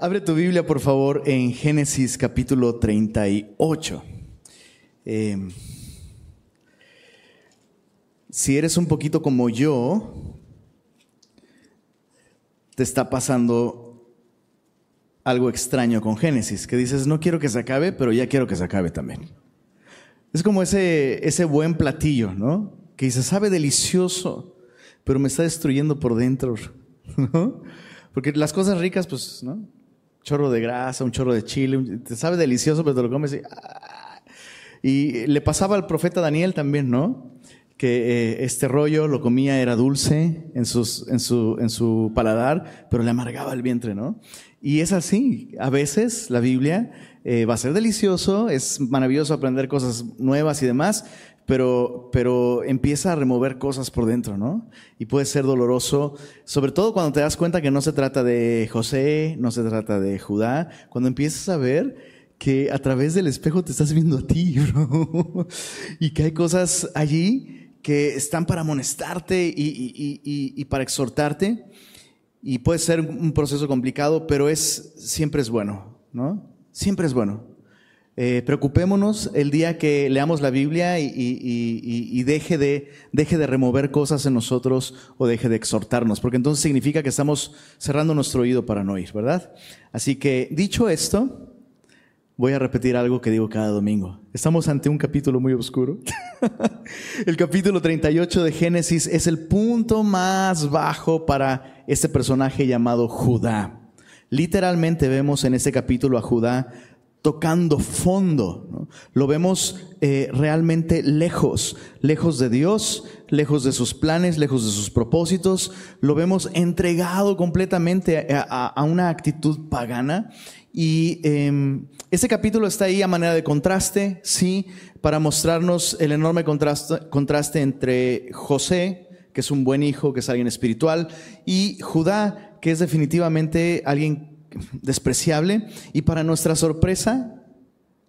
Abre tu Biblia, por favor, en Génesis capítulo 38. Eh, si eres un poquito como yo, te está pasando algo extraño con Génesis, que dices, no quiero que se acabe, pero ya quiero que se acabe también. Es como ese, ese buen platillo, ¿no? Que dice, sabe delicioso, pero me está destruyendo por dentro, ¿no? Porque las cosas ricas, pues, ¿no? Chorro de grasa, un chorro de chile, te sabe delicioso, pero te lo comes y... ¡ah! Y le pasaba al profeta Daniel también, ¿no? Que eh, este rollo lo comía, era dulce en, sus, en, su, en su paladar, pero le amargaba el vientre, ¿no? Y es así, a veces la Biblia eh, va a ser delicioso, es maravilloso aprender cosas nuevas y demás, pero, pero empieza a remover cosas por dentro, ¿no? Y puede ser doloroso, sobre todo cuando te das cuenta que no se trata de José, no se trata de Judá, cuando empiezas a ver que a través del espejo te estás viendo a ti, bro, y que hay cosas allí que están para amonestarte y, y, y, y para exhortarte, y puede ser un proceso complicado, pero es, siempre es bueno, ¿no? Siempre es bueno. Eh, preocupémonos el día que leamos la Biblia y, deje, de, deje de remover cosas en nosotros o deje de exhortarnos, porque entonces significa que estamos cerrando nuestro oído para no oír, ¿verdad? Así que dicho esto, voy a repetir algo que digo cada domingo. Estamos ante un capítulo muy oscuro. el capítulo 38 de Génesis es el punto más bajo para este personaje llamado Judá. Literalmente vemos en este capítulo a Judá tocando fondo. Lo vemos eh, realmente lejos, lejos de Dios, lejos de sus planes, lejos de sus propósitos. Lo vemos entregado completamente a, una actitud pagana. Y ese capítulo está ahí a manera de contraste, sí, para mostrarnos el enorme contraste, contraste entre José, que es un buen hijo, que es alguien espiritual, y Judá, que es definitivamente alguien despreciable. Y para nuestra sorpresa,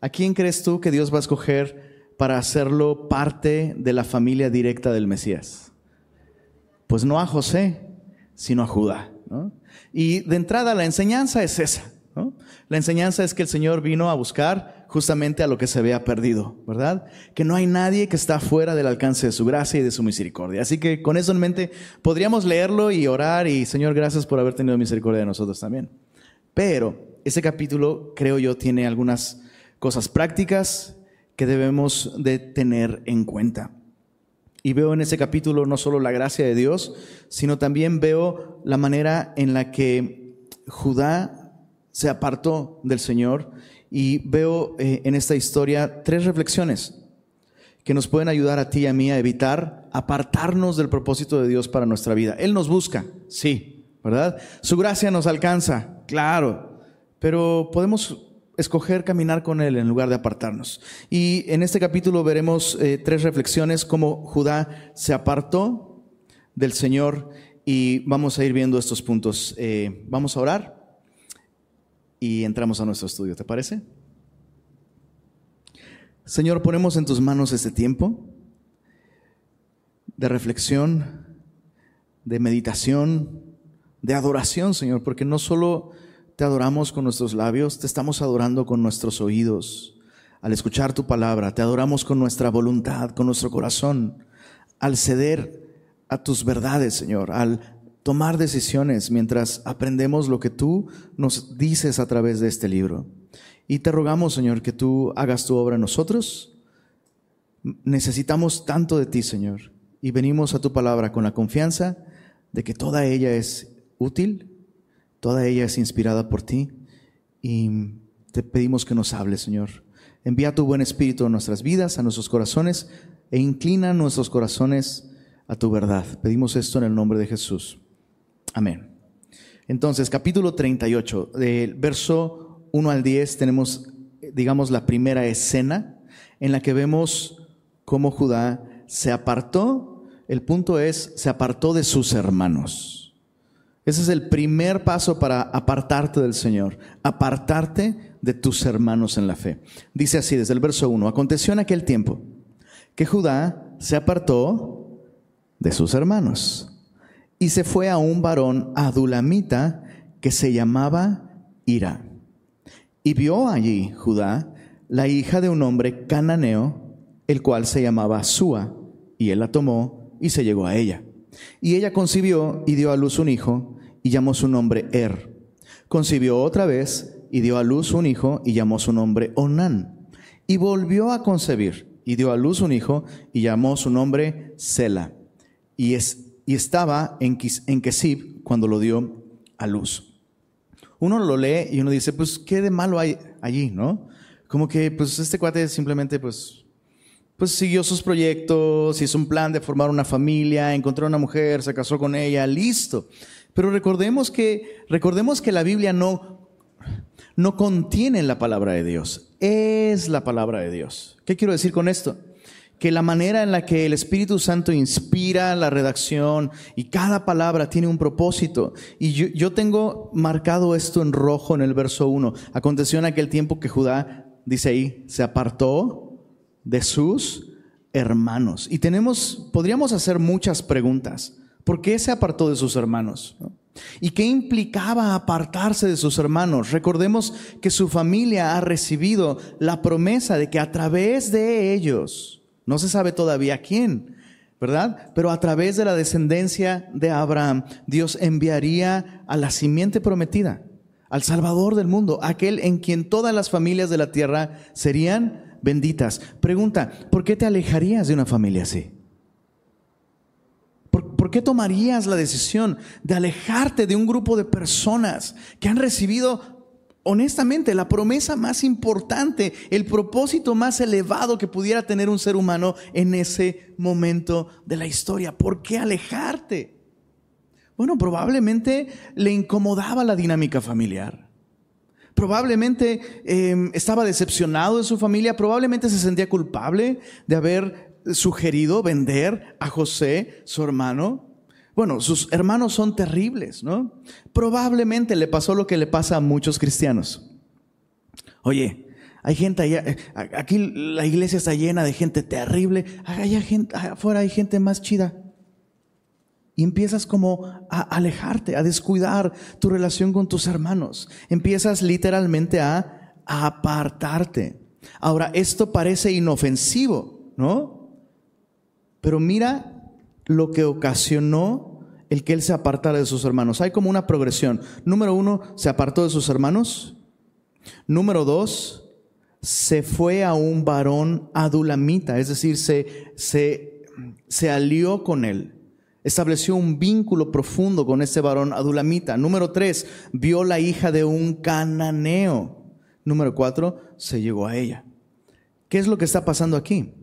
¿a quién crees tú que Dios va a escoger para hacerlo parte de la familia directa del Mesías? Pues no a José, sino a Judá. Y de entrada la enseñanza es esa. La enseñanza es que el Señor vino a buscar justamente a lo que se había perdido, ¿verdad? Que no hay nadie que está fuera del alcance de su gracia y de su misericordia. Así que con eso en mente podríamos leerlo y orar y Señor, gracias por haber tenido misericordia de nosotros también. Pero ese capítulo, creo yo, tiene algunas cosas prácticas que debemos de tener en cuenta. Y veo en ese capítulo no solo la gracia de Dios, sino también veo la manera en la que Judá se apartó del Señor y veo eh, en esta historia tres reflexiones que nos pueden ayudar a ti y a mí a evitar apartarnos del propósito de Dios para nuestra vida. Él nos busca, sí, ¿verdad? Su gracia nos alcanza, claro, pero podemos escoger caminar con Él en lugar de apartarnos. Y en este capítulo veremos eh, tres reflexiones, cómo Judá se apartó del Señor y vamos a ir viendo estos puntos. Eh, vamos a orar y entramos a nuestro estudio, ¿te parece? Señor, ponemos en tus manos este tiempo de reflexión, de meditación, de adoración, Señor, porque no solo te adoramos con nuestros labios, te estamos adorando con nuestros oídos. Al escuchar tu palabra, te adoramos con nuestra voluntad, con nuestro corazón, al ceder a tus verdades, Señor, al tomar decisiones mientras aprendemos lo que tú nos dices a través de este libro. Y te rogamos, Señor, que tú hagas tu obra en nosotros. Necesitamos tanto de ti, Señor, y venimos a tu palabra con la confianza de que toda ella es útil, toda ella es inspirada por ti y te pedimos que nos hables, Señor. Envía tu buen espíritu a nuestras vidas, a nuestros corazones e inclina nuestros corazones a tu verdad. Pedimos esto en el nombre de Jesús. Amén. Entonces, capítulo 38, del verso 1 al 10, tenemos, digamos, la primera escena en la que vemos cómo Judá se apartó. El punto es, se apartó de sus hermanos. Ese es el primer paso para apartarte del Señor, apartarte de tus hermanos en la fe. Dice así desde el verso 1, aconteció en aquel tiempo que Judá se apartó de sus hermanos y se fue a un varón adulamita que se llamaba ira. Y vio allí Judá la hija de un hombre cananeo, el cual se llamaba Sua, y él la tomó y se llegó a ella. Y ella concibió y dio a luz un hijo, y llamó su nombre Er. Concibió otra vez y dio a luz un hijo, y llamó su nombre Onán. Y volvió a concebir, y dio a luz un hijo, y llamó su nombre Sela. Y, es, y estaba en, Kesib cuando lo dio a luz. Uno lo lee y uno dice, pues, ¿qué de malo hay allí, no? Como que, pues, este cuate simplemente, pues, pues siguió sus proyectos, hizo un plan de formar una familia, encontró una mujer, se casó con ella, listo. Pero recordemos que, recordemos que la Biblia no, no contiene la palabra de Dios, es la palabra de Dios. ¿Qué quiero decir con esto? que la manera en la que el Espíritu Santo inspira la redacción y cada palabra tiene un propósito. Y yo, tengo marcado esto en rojo en el verso 1. Aconteció en aquel tiempo que Judá, dice ahí, se apartó de sus hermanos. Y tenemos, podríamos hacer muchas preguntas. ¿Por qué se apartó de sus hermanos? ¿Y qué implicaba apartarse de sus hermanos? Recordemos que su familia ha recibido la promesa de que a través de ellos, no se sabe todavía quién, ¿verdad? Pero a través de la descendencia de Abraham, Dios enviaría a la simiente prometida, al Salvador del mundo, aquel en quien todas las familias de la tierra serían benditas. Pregunta, ¿por qué te alejarías de una familia así? ¿Por, ¿Por, qué tomarías la decisión de alejarte de un grupo de personas que han recibido honestamente, la promesa más importante, el propósito más elevado que pudiera tener un ser humano en ese momento de la historia. ¿Por qué alejarte? Bueno, probablemente le incomodaba la dinámica familiar. Probablemente em, estaba decepcionado de su familia, probablemente se sentía culpable de haber sugerido vender a José, su hermano, bueno, sus hermanos son terribles, ¿no? Probablemente le pasó lo que le pasa a muchos cristianos. Oye, hay gente allá, eh, aquí la iglesia está llena de gente terrible, allá gente, afuera hay gente más chida. Y empiezas como a alejarte, a descuidar tu relación con tus hermanos. Empiezas literalmente a, a apartarte. Ahora, esto parece inofensivo, ¿no? Pero mira lo que ocasionó el que él se apartara de sus hermanos. Hay como una progresión. Número uno, se apartó de sus hermanos. Número dos, se fue a un varón adulamita, es decir, se, se, se alió con él. Estableció un vínculo profundo con ese varón adulamita. Número tres, vio la hija de un cananeo. Número cuatro, se llegó a ella. ¿Qué es lo que está pasando aquí?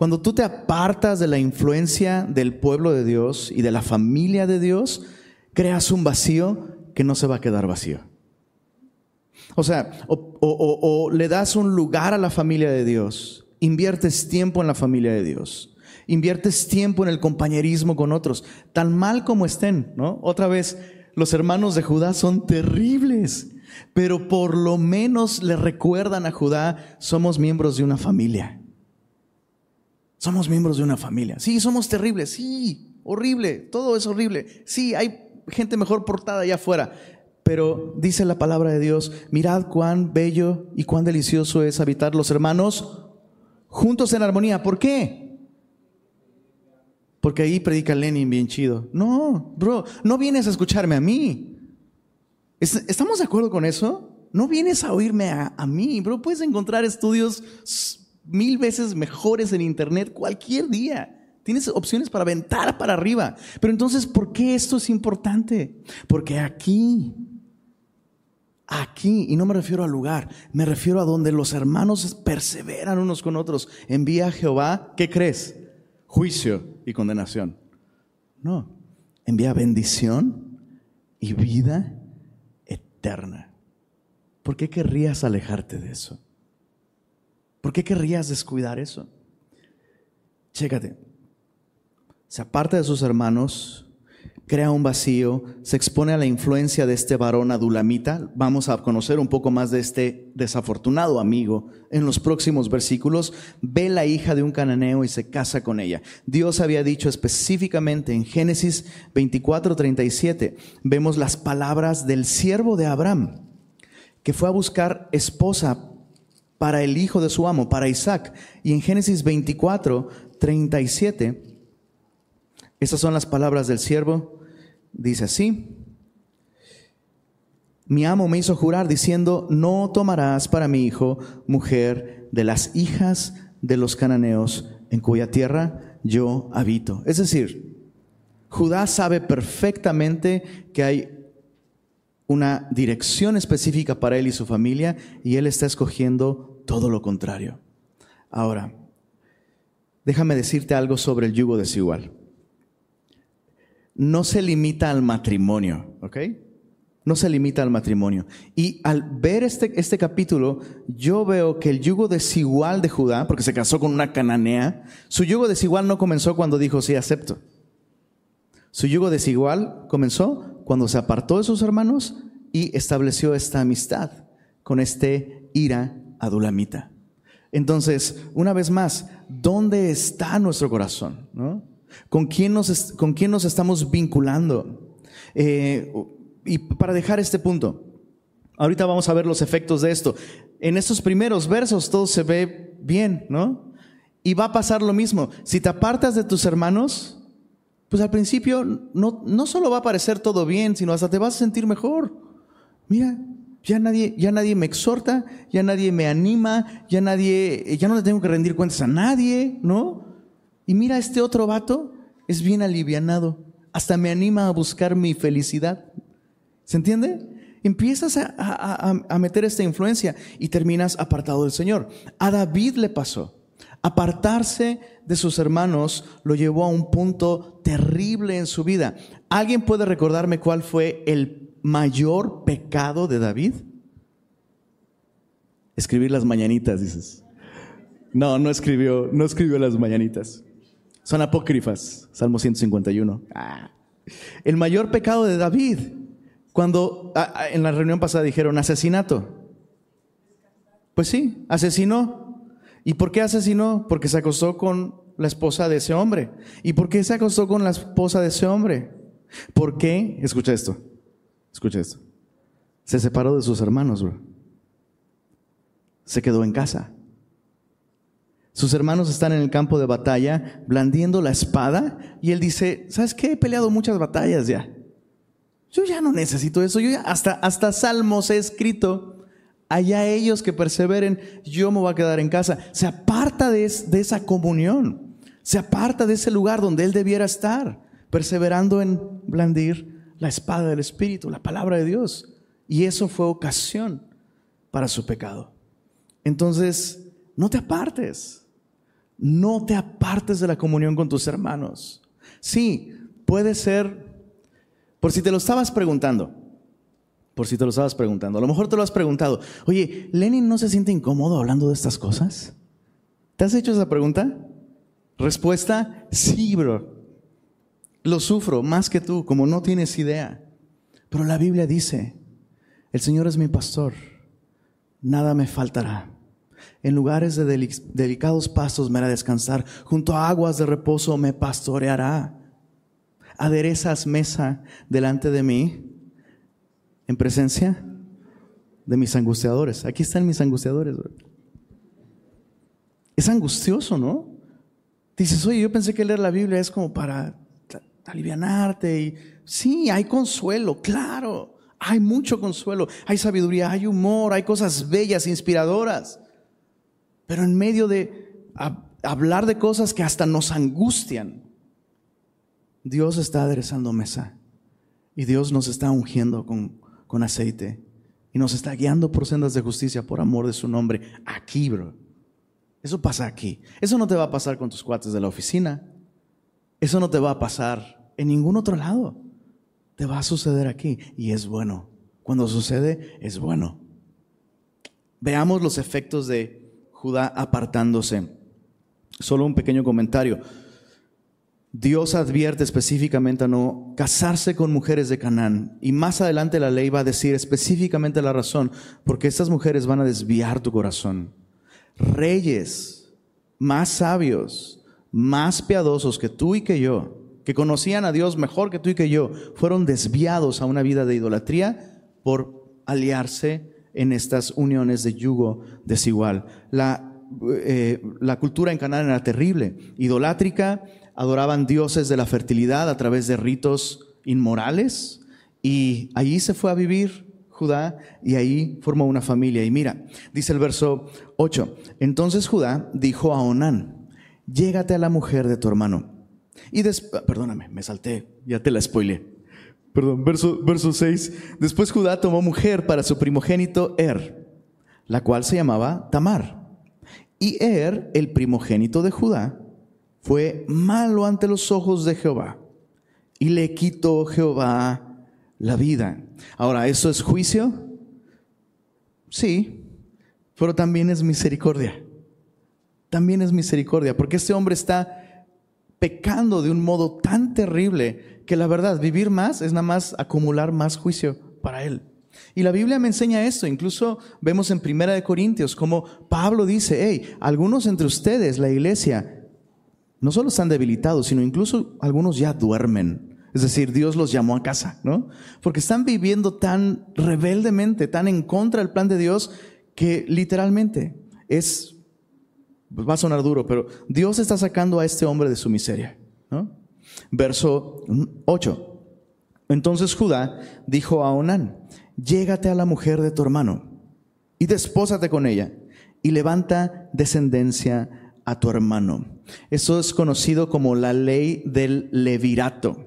Cuando tú te apartas de la influencia del pueblo de Dios y de la familia de Dios, creas un vacío que no se va a quedar vacío. O sea, o, le das un lugar a la familia de Dios, inviertes tiempo en la familia de Dios, inviertes tiempo en el compañerismo con otros, tan mal como estén, ¿no? Otra vez, los hermanos de Judá son terribles, pero por lo menos le recuerdan a Judá, somos miembros de una familia. Somos miembros de una familia. Sí, somos terribles. Sí, horrible. Todo es horrible. Sí, hay gente mejor portada allá afuera. Pero dice la palabra de Dios, mirad cuán bello y cuán delicioso es habitar los hermanos juntos en armonía. ¿Por qué? Porque ahí predica Lenin bien chido. No, bro, no vienes a escucharme a mí. ¿Estamos de acuerdo con eso? No vienes a oírme a, a mí, bro. Puedes encontrar estudios mil veces mejores en Internet cualquier día. Tienes opciones para aventar para arriba. Pero entonces, ¿por qué esto es importante? Porque aquí, aquí, y no me refiero al lugar, me refiero a donde los hermanos perseveran unos con otros, envía a Jehová, ¿qué crees? Juicio y condenación. No, envía bendición y vida eterna. ¿Por qué querrías alejarte de eso? ¿Por qué querrías descuidar eso? Chécate. Se aparta de sus hermanos, crea un vacío, se expone a la influencia de este varón adulamita. Vamos a conocer un poco más de este desafortunado amigo en los próximos versículos. Ve la hija de un cananeo y se casa con ella. Dios había dicho específicamente en Génesis 24, 37, vemos las palabras del siervo de Abraham. que fue a buscar esposa para el hijo de su amo, para Isaac. Y en Génesis 24, 37, estas son las palabras del siervo. Dice así, mi amo me hizo jurar diciendo, no tomarás para mi hijo mujer de las hijas de los cananeos en cuya tierra yo habito. Es decir, Judá sabe perfectamente que hay una dirección específica para él y su familia y él está escogiendo todo lo contrario. Ahora, déjame decirte algo sobre el yugo desigual. No se limita al matrimonio, ¿ok? No se limita al matrimonio. Y al ver este, este capítulo, yo veo que el yugo desigual de Judá, porque se casó con una cananea, su yugo desigual no comenzó cuando dijo sí, acepto. Su yugo desigual comenzó cuando se apartó de sus hermanos y estableció esta amistad con este ira adulamita. Entonces, una vez más, ¿dónde está nuestro corazón? ¿Con, quién nos, ¿Con quién nos estamos vinculando? Eh, y para dejar este punto, ahorita vamos a ver los efectos de esto. En estos primeros versos todo se ve bien, ¿no? Y va a pasar lo mismo. Si te apartas de tus hermanos, pues al principio no, no solo va a parecer todo bien, sino hasta te vas a sentir mejor. Mira, ya nadie, ya nadie me exhorta, ya nadie me anima, ya nadie, ya no le tengo que rendir cuentas a nadie, ¿no? Y mira, este otro vato es bien alivianado, hasta me anima a buscar mi felicidad. ¿Se entiende? Empiezas a, a meter esta influencia y terminas apartado del Señor. A David le pasó. Apartarse de sus hermanos lo llevó a un punto terrible en su vida. ¿Alguien puede recordarme cuál fue el mayor pecado de David? Escribir las mañanitas, dices. No, no escribió, no escribió las mañanitas. Son apócrifas, Salmo 151. Ah. El mayor pecado de David, cuando ah, ah, en la reunión pasada dijeron asesinato. Pues sí, asesinó ¿Y por qué asesinó? Porque se acostó con la esposa de ese hombre. ¿Y por qué se acostó con la esposa de ese hombre? ¿Por qué? Escucha esto. Escucha esto. Se separó de sus hermanos, bro. Se quedó en casa. Sus hermanos están en el campo de batalla blandiendo la espada y él dice, ¿sabes qué? He peleado muchas batallas ya. Yo ya no necesito eso. Yo ya hasta, hasta salmos he escrito allá ellos que perseveren, yo me voy a quedar en casa. Se aparta de, esa comunión, se aparta de ese lugar donde él debiera estar, perseverando en blandir la espada del Espíritu, la palabra de Dios. Y eso fue ocasión para su pecado. Entonces, no te apartes, no te apartes de la comunión con tus hermanos. Sí, puede ser, por si te lo estabas preguntando, por si te lo estabas preguntando. A lo mejor te lo has preguntado. Oye, ¿Lenin no se siente incómodo hablando de estas cosas? ¿Te has hecho esa pregunta? Respuesta, sí, bro. Lo sufro más que tú, como no tienes idea. Pero la Biblia dice, el Señor es mi pastor, nada me faltará. En lugares de delicados pastos me hará descansar, junto a aguas de reposo me pastoreará. Aderezas mesa delante de mí en presencia de mis angustiadores. Aquí están mis angustiadores. Es angustioso, ¿no? Dices, oye, yo pensé que leer la Biblia es como para alivianarte. Y sí, hay consuelo, claro. Hay mucho consuelo, hay sabiduría, hay humor, hay cosas bellas, inspiradoras. Pero en medio de hablar de cosas que hasta nos angustian, Dios está aderezando mesa y Dios nos está ungiendo con con aceite y nos está guiando por sendas de justicia por amor de su nombre. Aquí, bro. Eso pasa aquí. Eso no te va a pasar con tus cuates de la oficina. Eso no te va a pasar en ningún otro lado. Te va a suceder aquí y es bueno. Cuando sucede, es bueno. Veamos los efectos de Judá apartándose. Solo un pequeño comentario. Dios advierte específicamente a no casarse con mujeres de Canaán. Y más adelante la ley va a decir específicamente la razón, porque estas mujeres van a desviar tu corazón. Reyes más sabios, más piadosos que tú y que yo, que conocían a Dios mejor que tú y que yo, fueron desviados a una vida de idolatría por aliarse en estas uniones de yugo desigual. La, eh, la cultura en Canaán era terrible, idolátrica, adoraban dioses de la fertilidad a través de ritos inmorales y allí se fue a vivir Judá y ahí formó una familia. Y mira, dice el verso 8, entonces Judá dijo a Onán, llégate a la mujer de tu hermano. Y después, perdóname, me salté, ya te la spoilé. Perdón, verso, verso 6. Después Judá tomó mujer para su primogénito Er, la cual se llamaba Tamar. Y Er, el primogénito de Judá, fue malo ante los ojos de Jehová. Y le quitó Jehová la vida. Ahora, ¿eso es juicio? Sí, pero también es misericordia. También es misericordia, porque este hombre está pecando de un modo tan terrible que la verdad, vivir más es nada más acumular más juicio para él. Y la Biblia me enseña esto, incluso vemos en Primera de Corintios como Pablo dice, hey, algunos entre ustedes, la iglesia, no solo están debilitados, sino incluso algunos ya duermen. Es decir, Dios los llamó a casa, ¿no? Porque están viviendo tan rebeldemente, tan en contra del plan de Dios, que literalmente es, va a sonar duro, pero Dios está sacando a este hombre de su miseria. Verso 8. Entonces Judá dijo a Onán, llégate a la mujer de tu hermano y despósate con ella y levanta descendencia a tu hermano. Eso es conocido como la ley del levirato.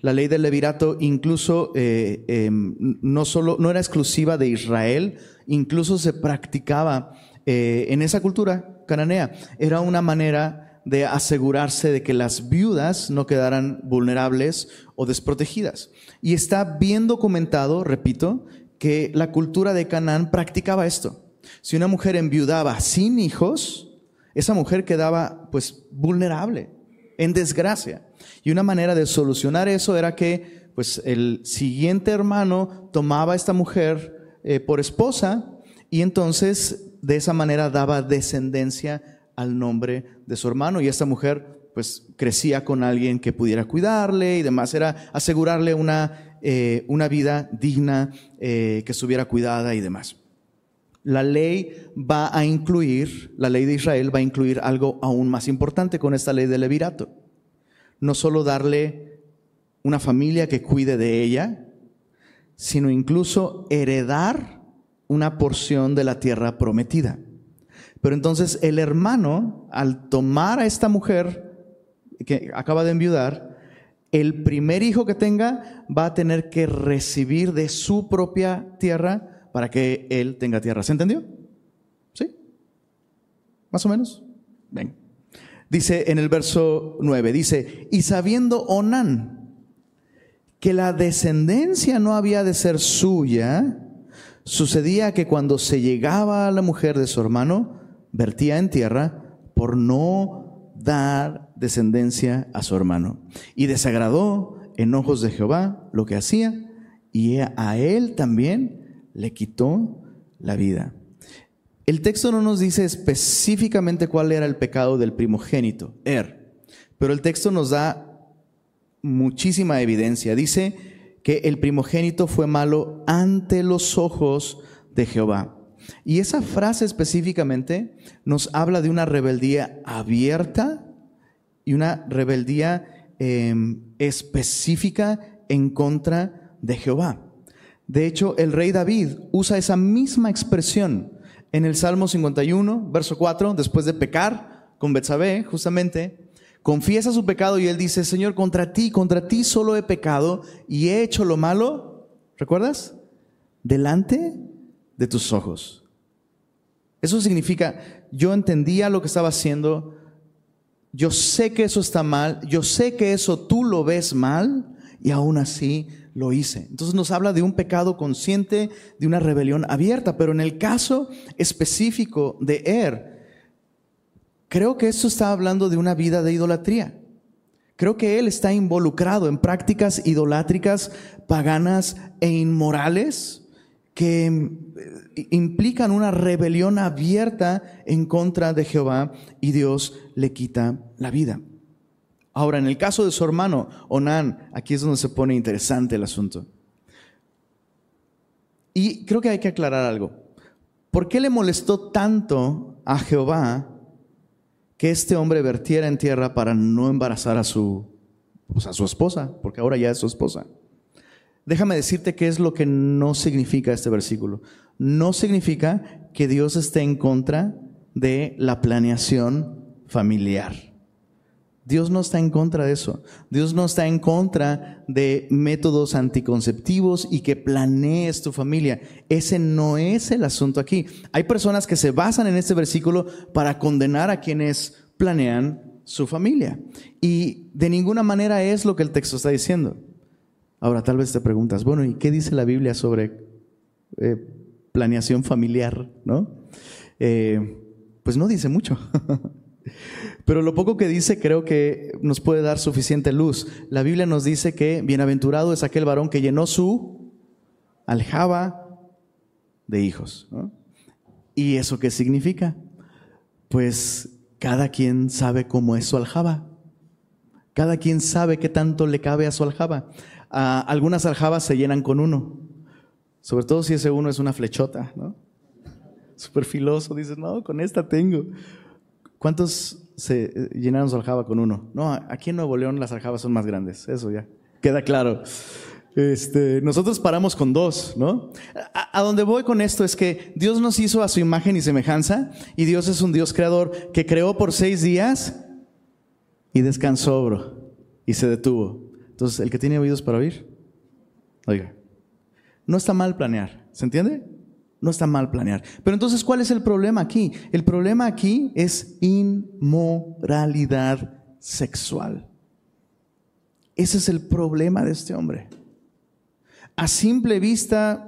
La ley del levirato incluso eh, em, no solo no era exclusiva de Israel, incluso se practicaba eh, en esa cultura cananea. Era una manera de asegurarse de que las viudas no quedaran vulnerables o desprotegidas. Y está bien documentado, repito, que la cultura de Canaán practicaba esto. Si una mujer enviudaba sin hijos, esa mujer quedaba pues vulnerable, en desgracia. Y una manera de solucionar eso era que pues el siguiente hermano tomaba a esta mujer eh, por esposa y entonces de esa manera daba descendencia al nombre de su hermano y esta mujer pues crecía con alguien que pudiera cuidarle y demás, era asegurarle una, eh, una vida digna, eh, que estuviera cuidada y demás. La ley va a incluir, la ley de Israel va a incluir algo aún más importante con esta ley del levirato. No solo darle una familia que cuide de ella, sino incluso heredar una porción de la tierra prometida. Pero entonces el hermano, al tomar a esta mujer que acaba de enviudar, el primer hijo que tenga va a tener que recibir de su propia tierra para que él tenga tierra. ¿Se entendió? ¿Sí? ¿Más o menos? Ven. Dice en el verso 9, dice, y sabiendo Onán que la descendencia no había de ser suya, sucedía que cuando se llegaba a la mujer de su hermano, vertía en tierra por no dar descendencia a su hermano. Y desagradó en ojos de Jehová lo que hacía y a él también le quitó la vida. El texto no nos dice específicamente cuál era el pecado del primogénito, Er, pero el texto nos da muchísima evidencia. Dice que el primogénito fue malo ante los ojos de Jehová. Y esa frase específicamente nos habla de una rebeldía abierta y una rebeldía em, específica en contra de Jehová. De hecho, el rey David usa esa misma expresión en el Salmo 51, verso 4, después de pecar con Betsabé, justamente, confiesa su pecado y él dice, Señor, contra ti, contra ti solo he pecado y he hecho lo malo, ¿recuerdas? Delante de tus ojos. Eso significa, yo entendía lo que estaba haciendo, yo sé que eso está mal, yo sé que eso tú lo ves mal y aún así lo hice. Entonces nos habla de un pecado consciente, de una rebelión abierta, pero en el caso específico de Er, creo que esto está hablando de una vida de idolatría. Creo que él está involucrado en prácticas idolátricas, paganas e inmorales que eh, implican una rebelión abierta en contra de Jehová y Dios le quita la vida. Ahora, en el caso de su hermano, Onán, aquí es donde se pone interesante el asunto. Y creo que hay que aclarar algo. ¿Por qué le molestó tanto a Jehová que este hombre vertiera en tierra para no embarazar a su, pues, a su esposa? Porque ahora ya es su esposa. Déjame decirte qué es lo que no significa este versículo. No significa que Dios esté en contra de la planeación familiar. Dios no está en contra de eso. Dios no está en contra de métodos anticonceptivos y que planees tu familia. Ese no es el asunto aquí. Hay personas que se basan en este versículo para condenar a quienes planean su familia. Y de ninguna manera es lo que el texto está diciendo. Ahora tal vez te preguntas, bueno, ¿y qué dice la Biblia sobre eh, planeación familiar? ¿No? Eh, pues no dice mucho. Pero lo poco que dice creo que nos puede dar suficiente luz. La Biblia nos dice que bienaventurado es aquel varón que llenó su aljaba de hijos. ¿Y eso qué significa? Pues cada quien sabe cómo es su aljaba. Cada quien sabe qué tanto le cabe a su aljaba. Ah, algunas aljabas se llenan con uno, sobre todo si ese uno es una flechota, ¿no? Súper filoso, dices, no, con esta tengo. ¿Cuántos se eh, llenaron su aljaba con uno? No, aquí en Nuevo León las aljabas son más grandes, eso ya, queda claro. Este, nosotros paramos con dos, ¿no? A, donde voy con esto es que Dios nos hizo a su imagen y semejanza y Dios es un Dios creador que creó por seis días y descansó, bro, y se detuvo. Entonces, el que tiene oídos para oír, oiga, no está mal planear, ¿se entiende? No está mal planear. Pero entonces, ¿cuál es el problema aquí? El problema aquí es inmoralidad sexual. Ese es el problema de este hombre. A simple vista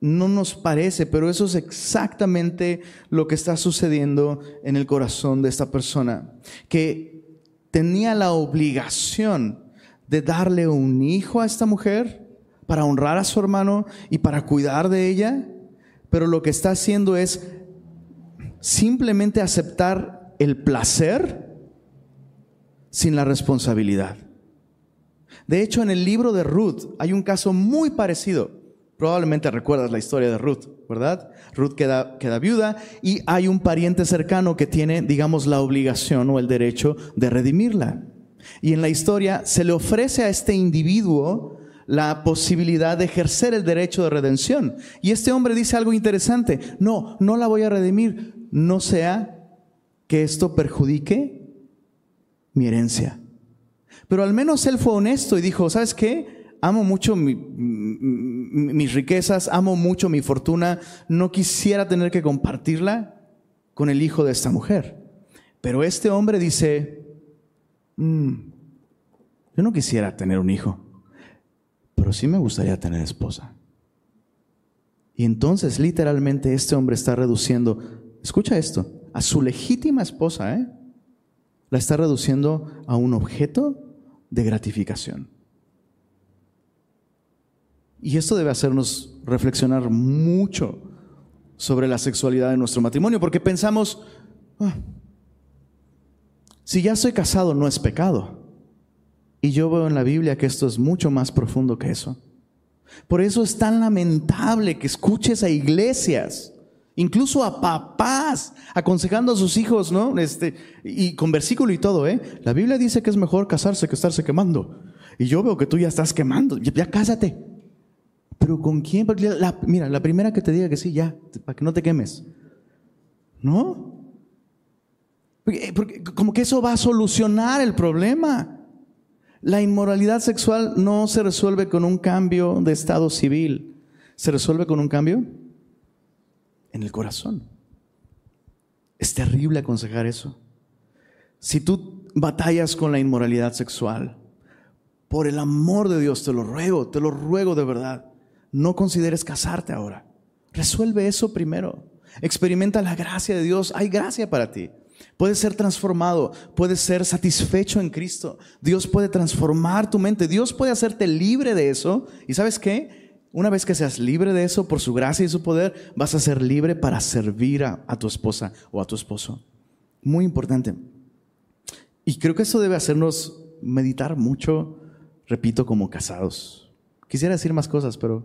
no nos parece, pero eso es exactamente lo que está sucediendo en el corazón de esta persona, que tenía la obligación de darle un hijo a esta mujer para honrar a su hermano y para cuidar de ella pero lo que está haciendo es simplemente aceptar el placer sin la responsabilidad. De hecho, en el libro de Ruth hay un caso muy parecido. Probablemente recuerdas la historia de Ruth, ¿verdad? Ruth queda, queda viuda y hay un pariente cercano que tiene, digamos, la obligación o el derecho de redimirla. Y en la historia se le ofrece a este individuo la posibilidad de ejercer el derecho de redención. Y este hombre dice algo interesante, no, no la voy a redimir, no sea que esto perjudique mi herencia. Pero al menos él fue honesto y dijo, ¿sabes qué? Amo mucho mis riquezas, amo mucho mi fortuna, no quisiera tener que compartirla con el hijo de esta mujer. Pero este hombre dice, mm, yo no quisiera tener un hijo pero sí me gustaría tener esposa. Y entonces literalmente este hombre está reduciendo, escucha esto, a su legítima esposa, ¿eh? la está reduciendo a un objeto de gratificación. Y esto debe hacernos reflexionar mucho sobre la sexualidad de nuestro matrimonio, porque pensamos, ah, si ya soy casado no es pecado. Y yo veo en la Biblia que esto es mucho más profundo que eso. Por eso es tan lamentable que escuches a iglesias, incluso a papás, aconsejando a sus hijos, ¿no? Este, y con versículo y todo, ¿eh? La Biblia dice que es mejor casarse que estarse quemando. Y yo veo que tú ya estás quemando, ya, cásate. Pero ¿con quién? mira, la primera que te diga que sí, ya, para que no te quemes. ¿No? porque como que eso va a solucionar el problema. La inmoralidad sexual no se resuelve con un cambio de estado civil, se resuelve con un cambio en el corazón. Es terrible aconsejar eso. Si tú batallas con la inmoralidad sexual, por el amor de Dios te lo ruego, te lo ruego de verdad, no consideres casarte ahora. Resuelve eso primero. Experimenta la gracia de Dios. Hay gracia para ti. Puedes ser transformado, puedes ser satisfecho en Cristo. Dios puede transformar tu mente, Dios puede hacerte libre de eso. ¿Y sabes qué? Una vez que seas libre de eso por su gracia y su poder, vas a ser libre para servir a, tu esposa o a tu esposo. Muy importante. Y creo que eso debe hacernos meditar mucho, repito, como casados. Quisiera decir más cosas, pero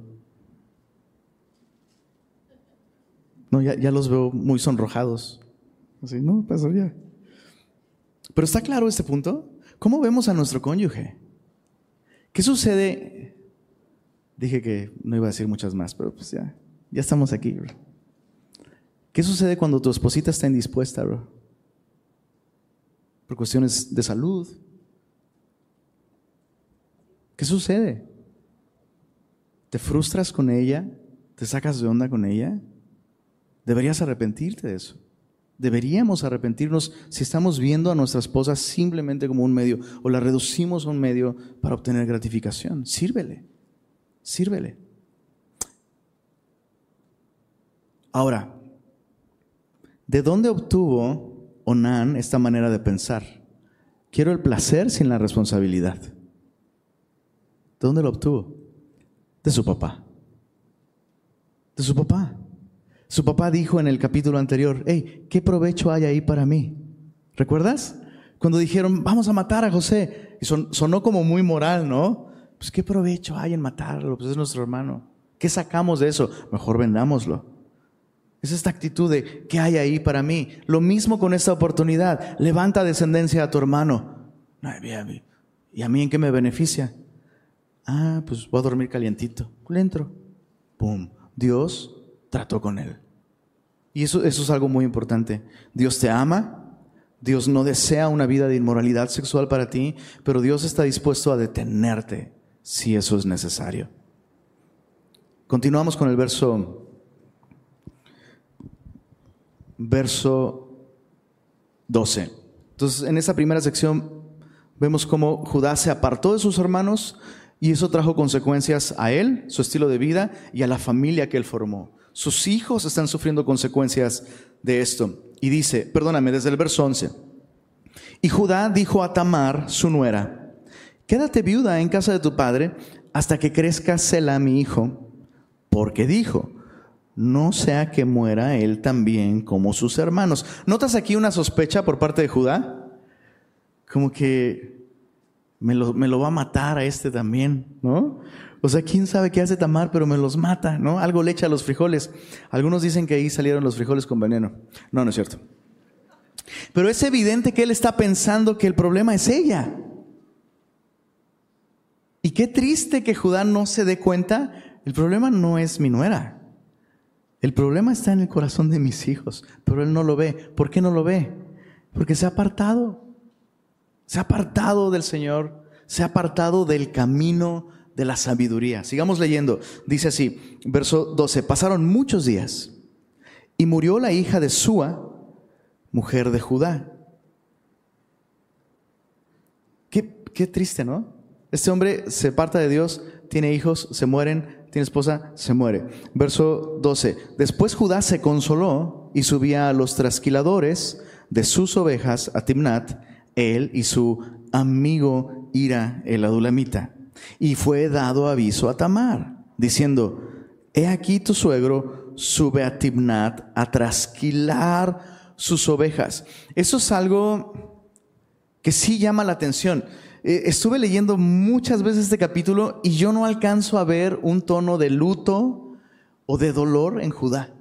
No, ya los veo muy sonrojados. Así, no, pasó ya. Pero está claro este punto. ¿Cómo vemos a nuestro cónyuge? ¿Qué sucede? Dije que no iba a decir muchas más, pero pues ya, ya estamos aquí. ¿Qué sucede cuando tu esposita está indispuesta, bro? Por cuestiones de salud. ¿Qué sucede? ¿Te frustras con ella? ¿Te sacas de onda con ella? Deberías arrepentirte de eso. Deberíamos arrepentirnos si estamos viendo a nuestra esposa simplemente como un medio o la reducimos a un medio para obtener gratificación. Sírvele, sírvele. Ahora, ¿de dónde obtuvo Onan esta manera de pensar? Quiero el placer sin la responsabilidad. ¿De dónde lo obtuvo? De su papá. De su papá. Su papá dijo en el capítulo anterior, hey, ¿qué provecho hay ahí para mí? ¿Recuerdas? Cuando dijeron, vamos a matar a José. Y sonó como muy moral, ¿no? Pues ¿qué provecho hay en matarlo? Pues es nuestro hermano. ¿Qué sacamos de eso? Mejor vendámoslo. Es esta actitud de, ¿qué hay ahí para mí? Lo mismo con esta oportunidad. Levanta descendencia a tu hermano. ¿Y a mí en qué me beneficia? Ah, pues voy a dormir calientito. Le entro. Pum. Dios trató con él. Y eso, eso es algo muy importante. Dios te ama, Dios no desea una vida de inmoralidad sexual para ti, pero Dios está dispuesto a detenerte si eso es necesario. Continuamos con el verso verso 12. Entonces, en esa primera sección vemos cómo Judá se apartó de sus hermanos y eso trajo consecuencias a él, su estilo de vida y a la familia que él formó. Sus hijos están sufriendo consecuencias de esto. Y dice, perdóname, desde el verso 11. Y Judá dijo a Tamar, su nuera, quédate viuda en casa de tu padre hasta que crezca Sela, mi hijo, porque dijo, no sea que muera él también como sus hermanos. ¿Notas aquí una sospecha por parte de Judá? Como que me lo, me lo va a matar a este también, ¿no? O sea, quién sabe qué hace Tamar, pero me los mata, ¿no? Algo le echa a los frijoles. Algunos dicen que ahí salieron los frijoles con veneno. No, no es cierto. Pero es evidente que él está pensando que el problema es ella. Y qué triste que Judá no se dé cuenta, el problema no es mi nuera. El problema está en el corazón de mis hijos, pero él no lo ve. ¿Por qué no lo ve? Porque se ha apartado. Se ha apartado del Señor, se ha apartado del camino de la sabiduría. Sigamos leyendo. Dice así, verso 12, pasaron muchos días y murió la hija de Sua, mujer de Judá. Qué, qué triste, ¿no? Este hombre se aparta de Dios, tiene hijos, se mueren, tiene esposa, se muere. Verso 12. Después Judá se consoló y subía a los trasquiladores de sus ovejas a Timnat, él y su amigo Ira el adulamita. Y fue dado aviso a Tamar, diciendo, he aquí tu suegro sube a Timnat a trasquilar sus ovejas. Eso es algo que sí llama la atención. Eh, estuve leyendo muchas veces este capítulo y yo no alcanzo a ver un tono de luto o de dolor en Judá.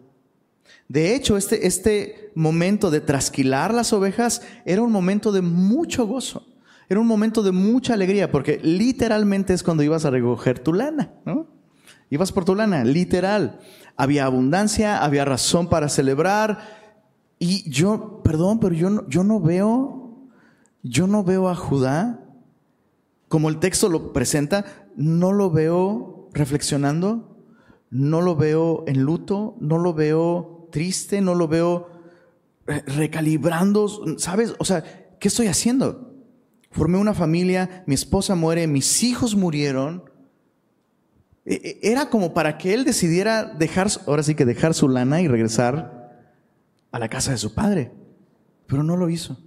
De hecho, este, este momento de trasquilar las ovejas era un momento de mucho gozo. Era un momento de mucha alegría porque literalmente es cuando ibas a recoger tu lana, ¿no? Ibas por tu lana, literal. Había abundancia, había razón para celebrar. Y yo, perdón, pero yo no, yo no veo, yo no veo a Judá como el texto lo presenta, no lo veo reflexionando, no lo veo en luto, no lo veo triste, no lo veo recalibrando, ¿sabes? O sea, ¿qué estoy haciendo? Formé una familia, mi esposa muere, mis hijos murieron. E, e, era como para que él decidiera dejar, ahora sí que dejar su lana y regresar a la casa de su padre. Pero no lo hizo.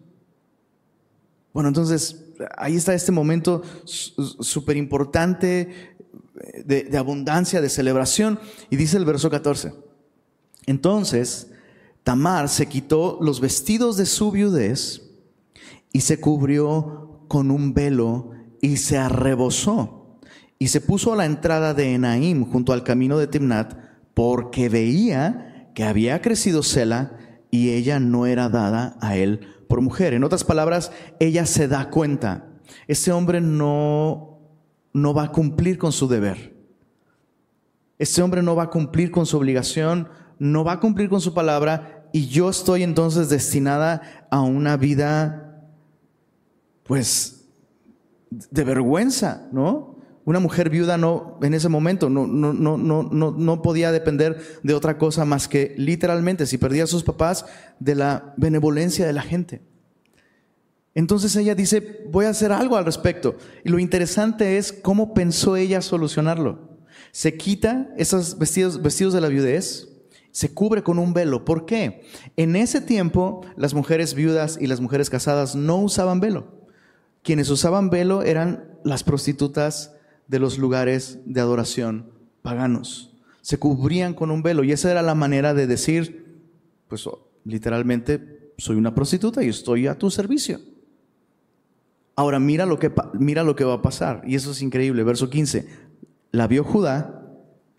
Bueno, entonces ahí está este momento súper importante de, de, abundancia, de celebración. Y dice el verso 14. Entonces, Tamar se quitó los vestidos de su viudez y se cubrió con un velo y se arrebozó y se puso a la entrada de Enaim junto al camino de Timnat porque veía que había crecido Sela y ella no era dada a él por mujer. En otras palabras, ella se da cuenta, este hombre no, no va a cumplir con su deber. Este hombre no va a cumplir con su obligación, no va a cumplir con su palabra y yo estoy entonces destinada a una vida, pues, de vergüenza, ¿no? Una mujer viuda no, en ese momento, no, no, no, no, no podía depender de otra cosa más que literalmente, si perdía a sus papás, de la benevolencia de la gente. Entonces ella dice, voy a hacer algo al respecto. Y lo interesante es cómo pensó ella solucionarlo. Se quita esos vestidos, vestidos de la viudez, se cubre con un velo. ¿Por qué? En ese tiempo las mujeres viudas y las mujeres casadas no usaban velo. Quienes usaban velo eran las prostitutas de los lugares de adoración paganos. Se cubrían con un velo y esa era la manera de decir, pues literalmente, soy una prostituta y estoy a tu servicio. Ahora mira lo que, mira lo que va a pasar y eso es increíble. Verso 15, la vio Judá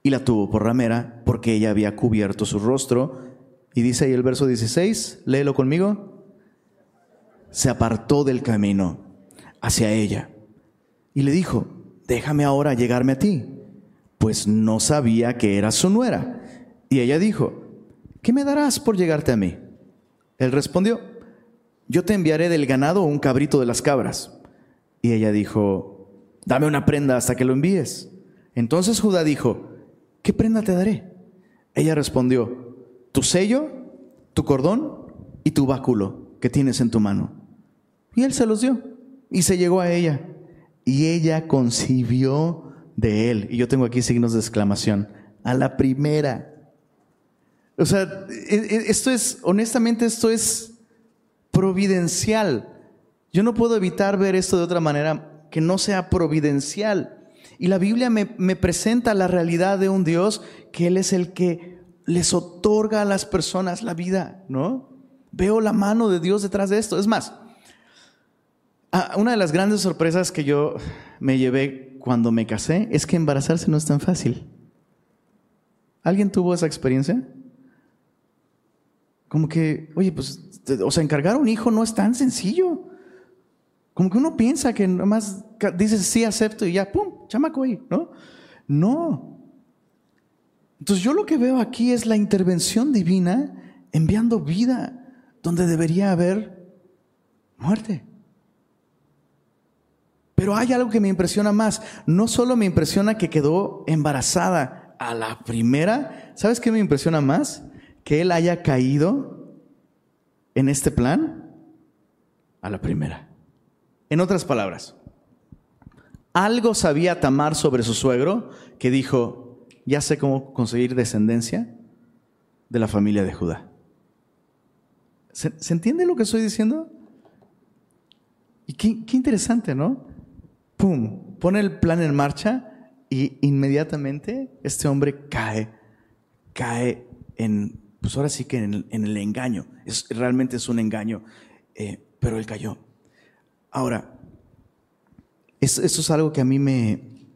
y la tuvo por ramera porque ella había cubierto su rostro. Y dice ahí el verso 16, léelo conmigo. Se apartó del camino hacia ella y le dijo, déjame ahora llegarme a ti, pues no sabía que era su nuera. Y ella dijo, ¿qué me darás por llegarte a mí? Él respondió, yo te enviaré del ganado un cabrito de las cabras. Y ella dijo, dame una prenda hasta que lo envíes. Entonces Judá dijo, ¿qué prenda te daré? Ella respondió, tu sello, tu cordón y tu báculo que tienes en tu mano. Y él se los dio y se llegó a ella y ella concibió de él. Y yo tengo aquí signos de exclamación. A la primera. O sea, e, e, esto es, honestamente, esto es providencial. Yo no puedo evitar ver esto de otra manera que no sea providencial. Y la Biblia me, me, presenta la realidad de un Dios que Él es el que les otorga a las personas la vida, ¿no? Veo la mano de Dios detrás de esto. Es más, Ah, una de las grandes sorpresas que yo me llevé cuando me casé es que embarazarse no es tan fácil. ¿Alguien tuvo esa experiencia? Como que, oye, pues, o sea, encargar un hijo no es tan sencillo. Como que uno piensa que nomás dices sí, acepto y ya, pum, chamaco ahí, ¿no? No. Entonces yo lo que veo aquí es la intervención divina enviando vida donde debería haber muerte. Pero hay algo que me impresiona más. No solo me impresiona que quedó embarazada a la primera, ¿sabes qué me impresiona más? Que él haya caído en este plan a la primera. En otras palabras, algo sabía Tamar sobre su suegro que dijo, ya sé cómo conseguir descendencia de la familia de Judá. ¿Se, entiende lo que estoy diciendo? Y qué, qué interesante, ¿no? ¡Pum!, pone el plan en marcha y inmediatamente este hombre cae, cae en, pues ahora sí que en el, engaño. Es, realmente es un engaño, eh, pero él cayó. Ahora, eso, es algo que a mí me,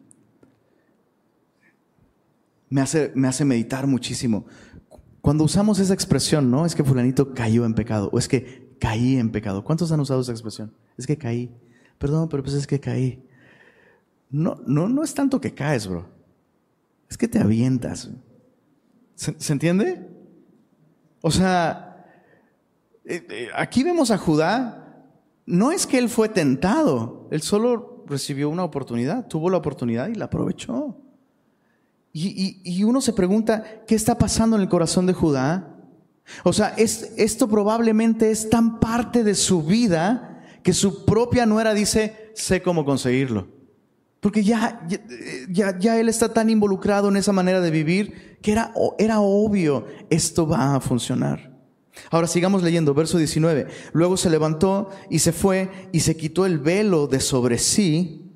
me hace, me hace meditar muchísimo. Cuando usamos esa expresión, ¿no? Es que fulanito cayó en pecado o es que caí en pecado. ¿Cuántos han usado esa expresión? Es que caí. Perdón, pero pues es que caí. No, no, no es tanto que caes, bro. Es que te avientas. ¿Se, entiende? O sea, eh, eh, aquí vemos a Judá, no es que él fue tentado, él solo recibió una oportunidad, tuvo la oportunidad y la aprovechó. Y, y uno se pregunta, ¿qué está pasando en el corazón de Judá? O sea, es, esto probablemente es tan parte de su vida que su propia nuera dice, sé cómo conseguirlo. Porque ya, ya, ya, él está tan involucrado en esa manera de vivir que era, era obvio, esto va a funcionar. Ahora sigamos leyendo, verso 19. Luego se levantó y se fue y se quitó el velo de sobre sí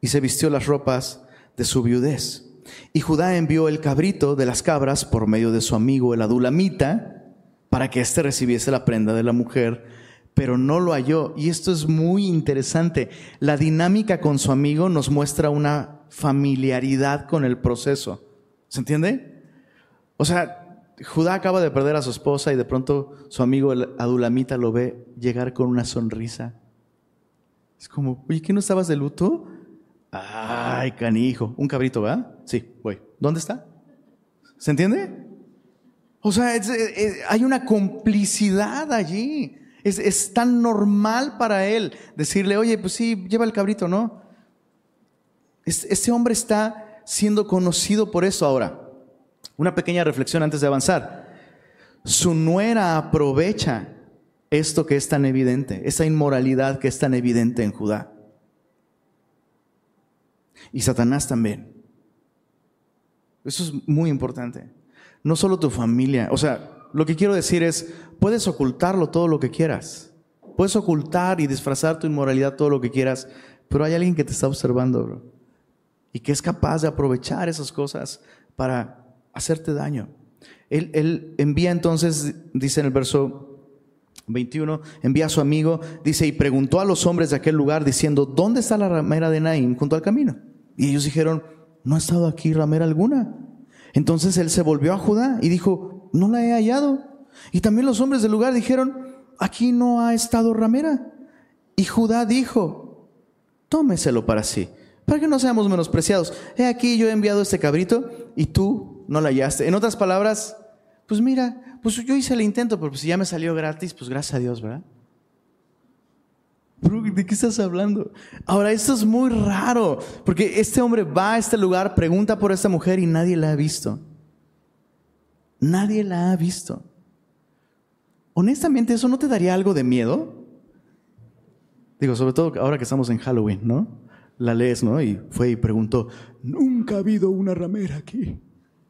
y se vistió las ropas de su viudez. Y Judá envió el cabrito de las cabras por medio de su amigo el adulamita para que éste recibiese la prenda de la mujer pero no lo halló. Y esto es muy interesante. La dinámica con su amigo nos muestra una familiaridad con el proceso. ¿Se entiende? O sea, Judá acaba de perder a su esposa y de pronto su amigo el adulamita lo ve llegar con una sonrisa. Es como, oye, ¿qué no estabas de luto? Ay, canijo. Un cabrito, ¿verdad? Sí, voy. ¿Dónde está? ¿Se entiende? O sea, hay una complicidad allí. Es, tan normal para él decirle, oye, pues sí, lleva el cabrito, ¿no? Este hombre está siendo conocido por eso ahora. Una pequeña reflexión antes de avanzar. Su nuera aprovecha esto que es tan evidente, esa inmoralidad que es tan evidente en Judá. Y Satanás también. Eso es muy importante. No solo tu familia. O sea, lo que quiero decir es, puedes ocultarlo todo lo que quieras. Puedes ocultar y disfrazar tu inmoralidad todo lo que quieras, pero hay alguien que te está observando. Y que es capaz de aprovechar esas cosas para hacerte daño. Él, envía entonces, dice en el verso 21, envía a su amigo, dice, y preguntó a los hombres de aquel lugar diciendo, ¿dónde está la ramera de Naín junto al camino? Y ellos dijeron, no ha estado aquí ramera alguna. Entonces él se volvió a Judá y dijo, no la he hallado. Y también los hombres del lugar dijeron, aquí no ha estado ramera. Y Judá dijo, tómeselo para sí, para que no seamos menospreciados. He aquí yo he enviado este cabrito y tú no la hallaste. En otras palabras, pues mira, pues yo hice el intento, pero pues si ya me salió gratis, pues gracias a Dios, ¿verdad? ¿De qué estás hablando? Ahora, esto es muy raro, porque este hombre va a este lugar, pregunta por esta mujer y nadie la ha visto. Nadie la ha visto. Honestamente, ¿eso no te daría algo de miedo? Digo, sobre todo ahora que estamos en Halloween, ¿no? La lees, ¿no? Y fue y preguntó, nunca ha habido una ramera aquí,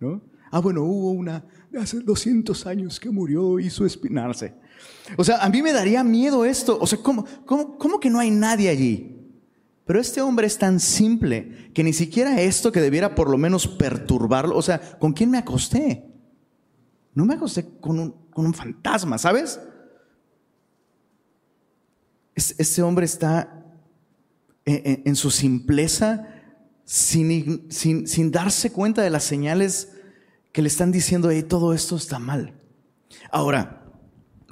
¿no? Ah, bueno, hubo una hace 200 años que murió y su espinarse. O sea, a mí me daría miedo esto. O sea, ¿cómo, cómo, que no hay nadie allí? Pero este hombre es tan simple que ni siquiera esto que debiera por lo menos perturbarlo. O sea, ¿con quién me acosté? No me acosté con un, con un fantasma, ¿sabes? Este hombre está en, su simpleza sin, sin, sin, darse cuenta de las señales que le están diciendo, hey, todo esto está mal. Ahora,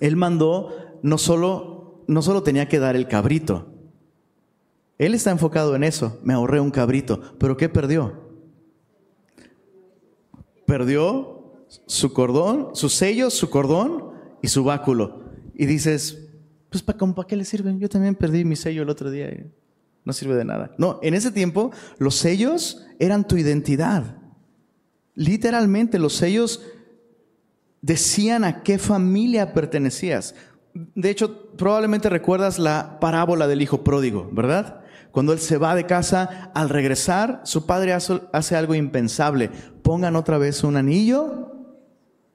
él mandó, no solo, no solo tenía que dar el cabrito. Él está enfocado en eso. Me ahorré un cabrito. ¿Pero qué perdió? Perdió su cordón, sus sellos, su cordón y su báculo. Y dices, pues ¿para, ¿para qué le sirven? Yo también perdí mi sello el otro día. No sirve de nada. No, en ese tiempo los sellos eran tu identidad. Literalmente los sellos decían a qué familia pertenecías. De hecho, probablemente recuerdas la parábola del hijo pródigo, ¿verdad? Cuando él se va de casa, al regresar, su padre hace algo impensable. Pongan otra vez un anillo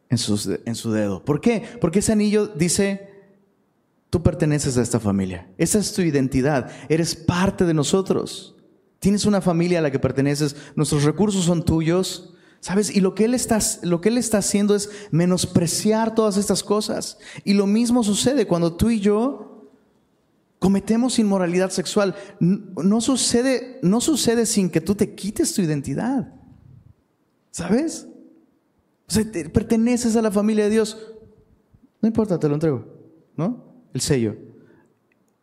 en, en su dedo. ¿Por qué? Porque ese anillo dice, tú perteneces a esta familia. Esa es tu identidad. Eres parte de nosotros. Tienes una familia a la que perteneces. Nuestros recursos son tuyos. ¿Sabes? Y lo que, él está, lo que Él está haciendo es menospreciar todas estas cosas. Y lo mismo sucede cuando tú y yo cometemos inmoralidad sexual. No, sucede, no sucede sin que tú te quites tu identidad. ¿Sabes? O sea, perteneces a la familia de Dios. No importa, te lo entrego. ¿No? El sello.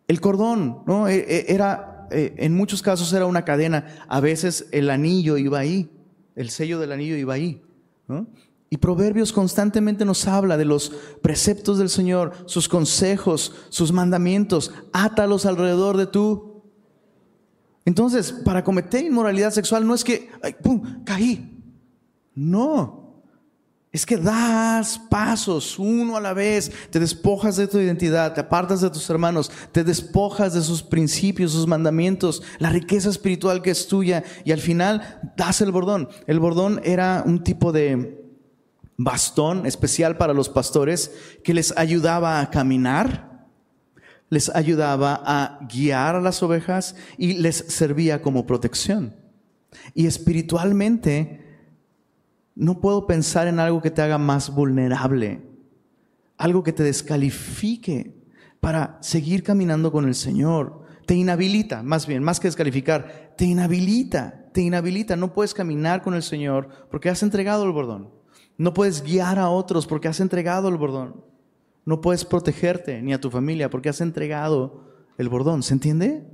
El cordón, ¿no? E, e, era, e, en muchos casos era una cadena. A veces el anillo iba ahí. El sello del anillo iba ahí. Y Proverbios constantemente nos habla de los preceptos del Señor, sus consejos, sus mandamientos. Átalos alrededor de tú. Entonces, para cometer inmoralidad sexual no es que, ay, ¡pum!, caí. No. Es que das pasos uno a la vez, te despojas de tu identidad, te apartas de tus hermanos, te despojas de sus principios, sus mandamientos, la riqueza espiritual que es tuya y al final das el bordón. El bordón era un tipo de bastón especial para los pastores que les ayudaba a caminar, les ayudaba a guiar a las ovejas y les servía como protección. Y espiritualmente no puedo pensar en algo que te haga más vulnerable, algo que te descalifique para seguir caminando con el Señor. Te inhabilita, más bien, más que descalificar, te inhabilita, te inhabilita. No puedes caminar con el Señor porque has entregado el bordón. No puedes guiar a otros porque has entregado el bordón. No puedes protegerte ni a tu familia porque has entregado el bordón. ¿Se entiende?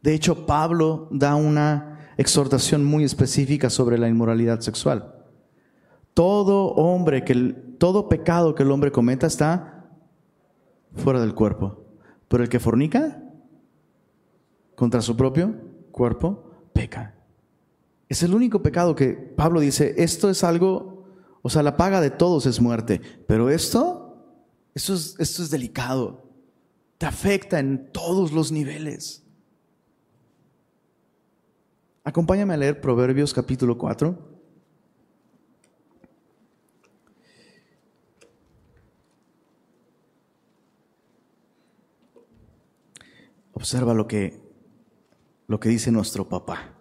De hecho, Pablo da una exhortación muy específica sobre la inmoralidad sexual. Todo hombre que todo pecado que el hombre cometa está fuera del cuerpo, pero el que fornica contra su propio cuerpo peca. Es el único pecado que Pablo dice, esto es algo, o sea, la paga de todos es muerte, pero esto, es, esto es delicado, te afecta en todos los niveles. Acompáñame a leer Proverbios capítulo 4. Observa lo que, lo que dice nuestro papá.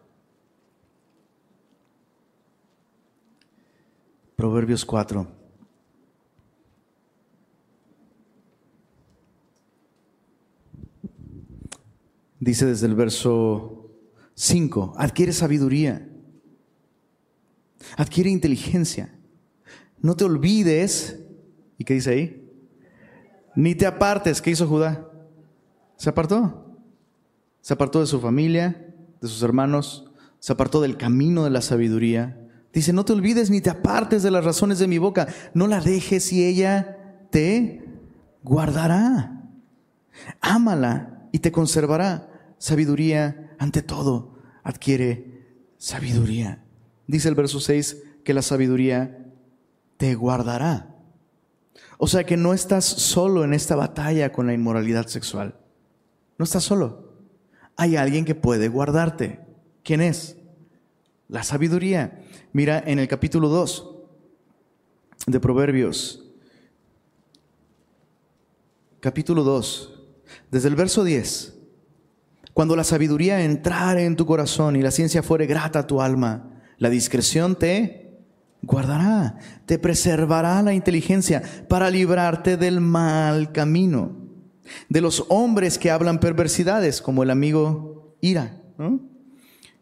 Proverbios 4. Dice desde el verso 5. Adquiere sabiduría. Adquiere inteligencia. No te olvides. ¿Y qué dice ahí? Ni te apartes. ¿Qué hizo Judá? Se apartó. Se apartó de su familia, de sus hermanos. Se apartó del camino de la sabiduría. Dice, no te olvides ni te apartes de las razones de mi boca. No la dejes y ella te guardará. Ámala y te conservará. Sabiduría ante todo, adquiere sabiduría. Dice el verso 6 que la sabiduría te guardará. O sea que no estás solo en esta batalla con la inmoralidad sexual. No estás solo. Hay alguien que puede guardarte. ¿Quién es? La sabiduría. Mira en el capítulo 2 de Proverbios. Capítulo 2, desde el verso 10. Cuando la sabiduría entrare en tu corazón y la ciencia fuere grata a tu alma, la discreción te guardará, te preservará la inteligencia para librarte del mal camino, de los hombres que hablan perversidades, como el amigo Ira,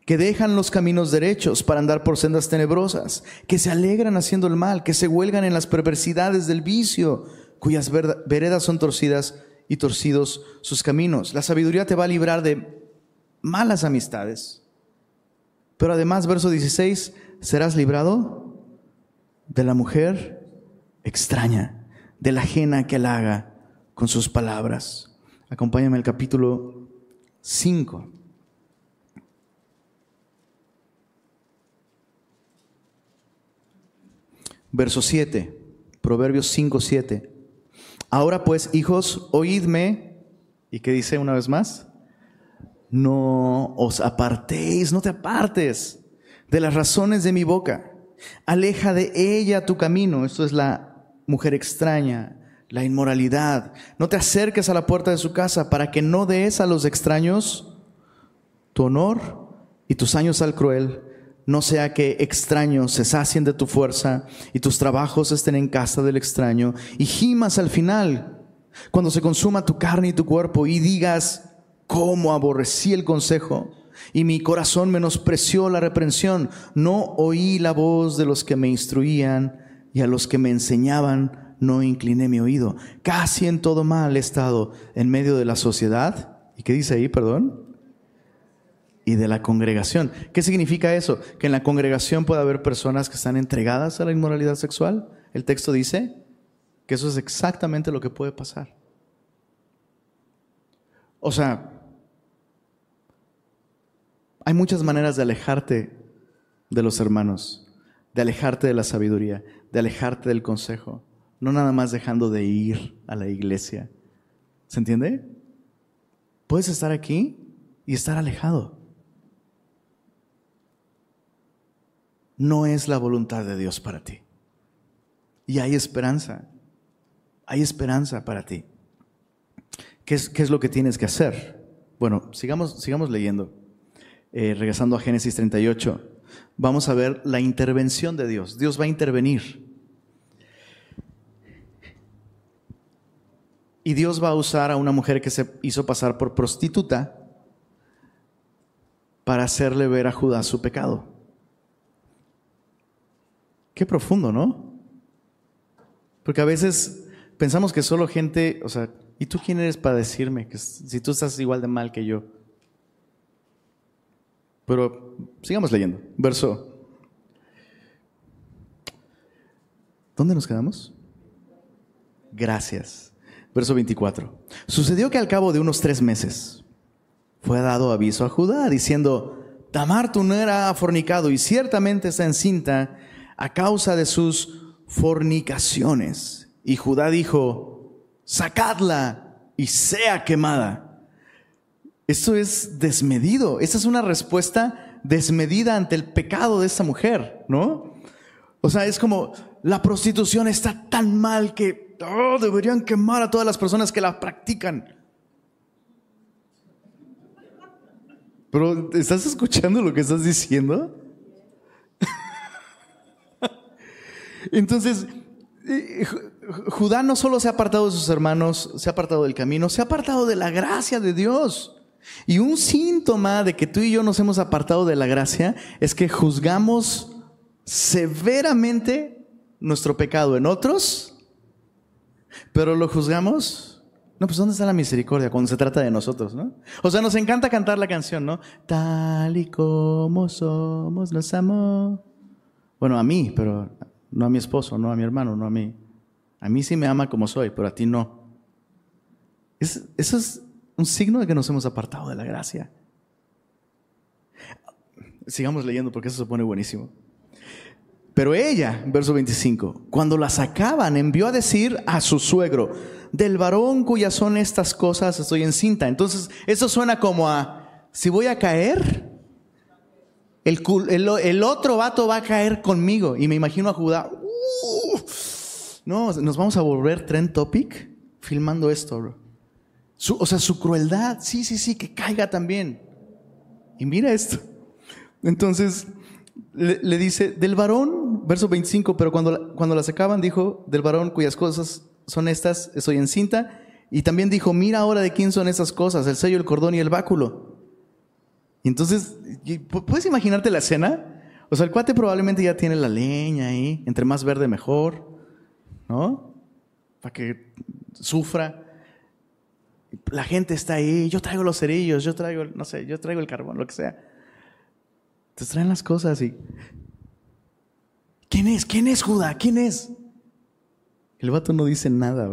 que dejan los caminos derechos para andar por sendas tenebrosas, que se alegran haciendo el mal, que se huelgan en las perversidades del vicio, cuyas veredas son torcidas y torcidos sus caminos. La sabiduría te va a librar de malas amistades. Pero además, verso 16, serás librado de la mujer extraña, de la ajena que halaga con sus palabras. Acompáñame al capítulo 5. Verso 7, Proverbios 5, 7. Ahora pues, hijos, oídme. ¿Y qué dice una vez más? No os apartéis, no te apartes de las razones de mi boca. Aleja de ella tu camino. Esto es la mujer extraña, la inmoralidad. No te acerques a la puerta de su casa para que no des a los extraños tu honor y tus años al cruel. No sea que extraños se sacien de tu fuerza y tus trabajos estén en casa del extraño y gimas al final cuando se consuma tu carne y tu cuerpo y digas, cómo aborrecí el consejo y mi corazón menospreció la reprensión. No oí la voz de los que me instruían y a los que me enseñaban no incliné mi oído. Casi en todo mal he estado en medio de la sociedad. ¿Y qué dice ahí, perdón? Y de la congregación. ¿Qué significa eso? Que en la congregación puede haber personas que están entregadas a la inmoralidad sexual. El texto dice que eso es exactamente lo que puede pasar. O sea, hay muchas maneras de alejarte de los hermanos, de alejarte de la sabiduría, de alejarte del consejo, no nada más dejando de ir a la iglesia. ¿Se entiende? Puedes estar aquí y estar alejado. No es la voluntad de Dios para ti. Y hay esperanza. Hay esperanza para ti. ¿Qué es, qué es lo que tienes que hacer? Bueno, sigamos, sigamos leyendo. Eh, regresando a Génesis 38, vamos a ver la intervención de Dios. Dios va a intervenir. Y Dios va a usar a una mujer que se hizo pasar por prostituta para hacerle ver a Judá su pecado. Qué profundo, ¿no? Porque a veces pensamos que solo gente, o sea, ¿y tú quién eres para decirme que si tú estás igual de mal que yo? Pero sigamos leyendo. Verso. ¿Dónde nos quedamos? Gracias. Verso 24. Sucedió que al cabo de unos tres meses fue dado aviso a Judá diciendo, Tamar tu nuera ha fornicado y ciertamente está encinta a causa de sus fornicaciones. Y Judá dijo, sacadla y sea quemada. Esto es desmedido. Esa es una respuesta desmedida ante el pecado de esta mujer, ¿no? O sea, es como la prostitución está tan mal que oh, deberían quemar a todas las personas que la practican. Pero, ¿estás escuchando lo que estás diciendo? Entonces, eh, Judá no solo se ha apartado de sus hermanos, se ha apartado del camino, se ha apartado de la gracia de Dios. Y un síntoma de que tú y yo nos hemos apartado de la gracia es que juzgamos severamente nuestro pecado en otros, pero lo juzgamos no, pues ¿dónde está la misericordia cuando se trata de nosotros, no? O sea, nos encanta cantar la canción, ¿no? Tal y como somos, nos amo. Bueno, a mí, pero no a mi esposo, no a mi hermano, no a mí. A mí sí me ama como soy, pero a ti no. eso es un signo de que nos hemos apartado de la gracia. Sigamos leyendo porque eso se pone buenísimo. Pero ella, verso 25, cuando la sacaban, envió a decir a su suegro, del varón cuyas son estas cosas estoy encinta. Entonces, eso suena como a, si voy a caer, el, otro vato va a caer conmigo. Y me imagino a Judá, no, nos vamos a volver trend topic filmando esto, o sea, su crueldad, sí, sí, sí, que caiga también. Y mira esto. Entonces, le, dice, del varón, verso 25, pero cuando, cuando la sacaban, dijo, del varón cuyas cosas son estas, estoy encinta. Y también dijo, mira ahora de quién son esas cosas, el sello, el cordón y el báculo. Y entonces, ¿puedes imaginarte la escena? O sea, el cuate probablemente ya tiene la leña ahí, entre más verde mejor, ¿no? Para que sufra. La gente está ahí, yo traigo los cerillos, yo traigo, no sé, yo traigo el carbón, lo que sea. Te traen las cosas y... ¿Quién es? ¿Quién es Judá? ¿Quién es? El vato no dice nada,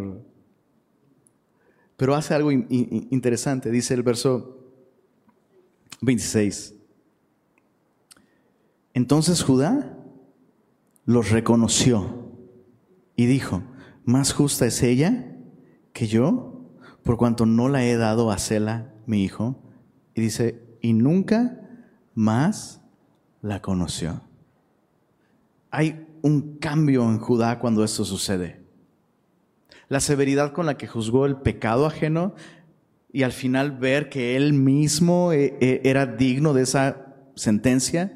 Pero hace algo interesante. Dice el verso 26. Entonces Judá los reconoció y dijo, más justa es ella que yo, por cuanto no la he dado a Sela, mi hijo. Y dice, y nunca más la conoció. Hay un cambio en Judá cuando esto sucede la severidad con la que juzgó el pecado ajeno y al final ver que él mismo eh, eh, era digno de esa sentencia,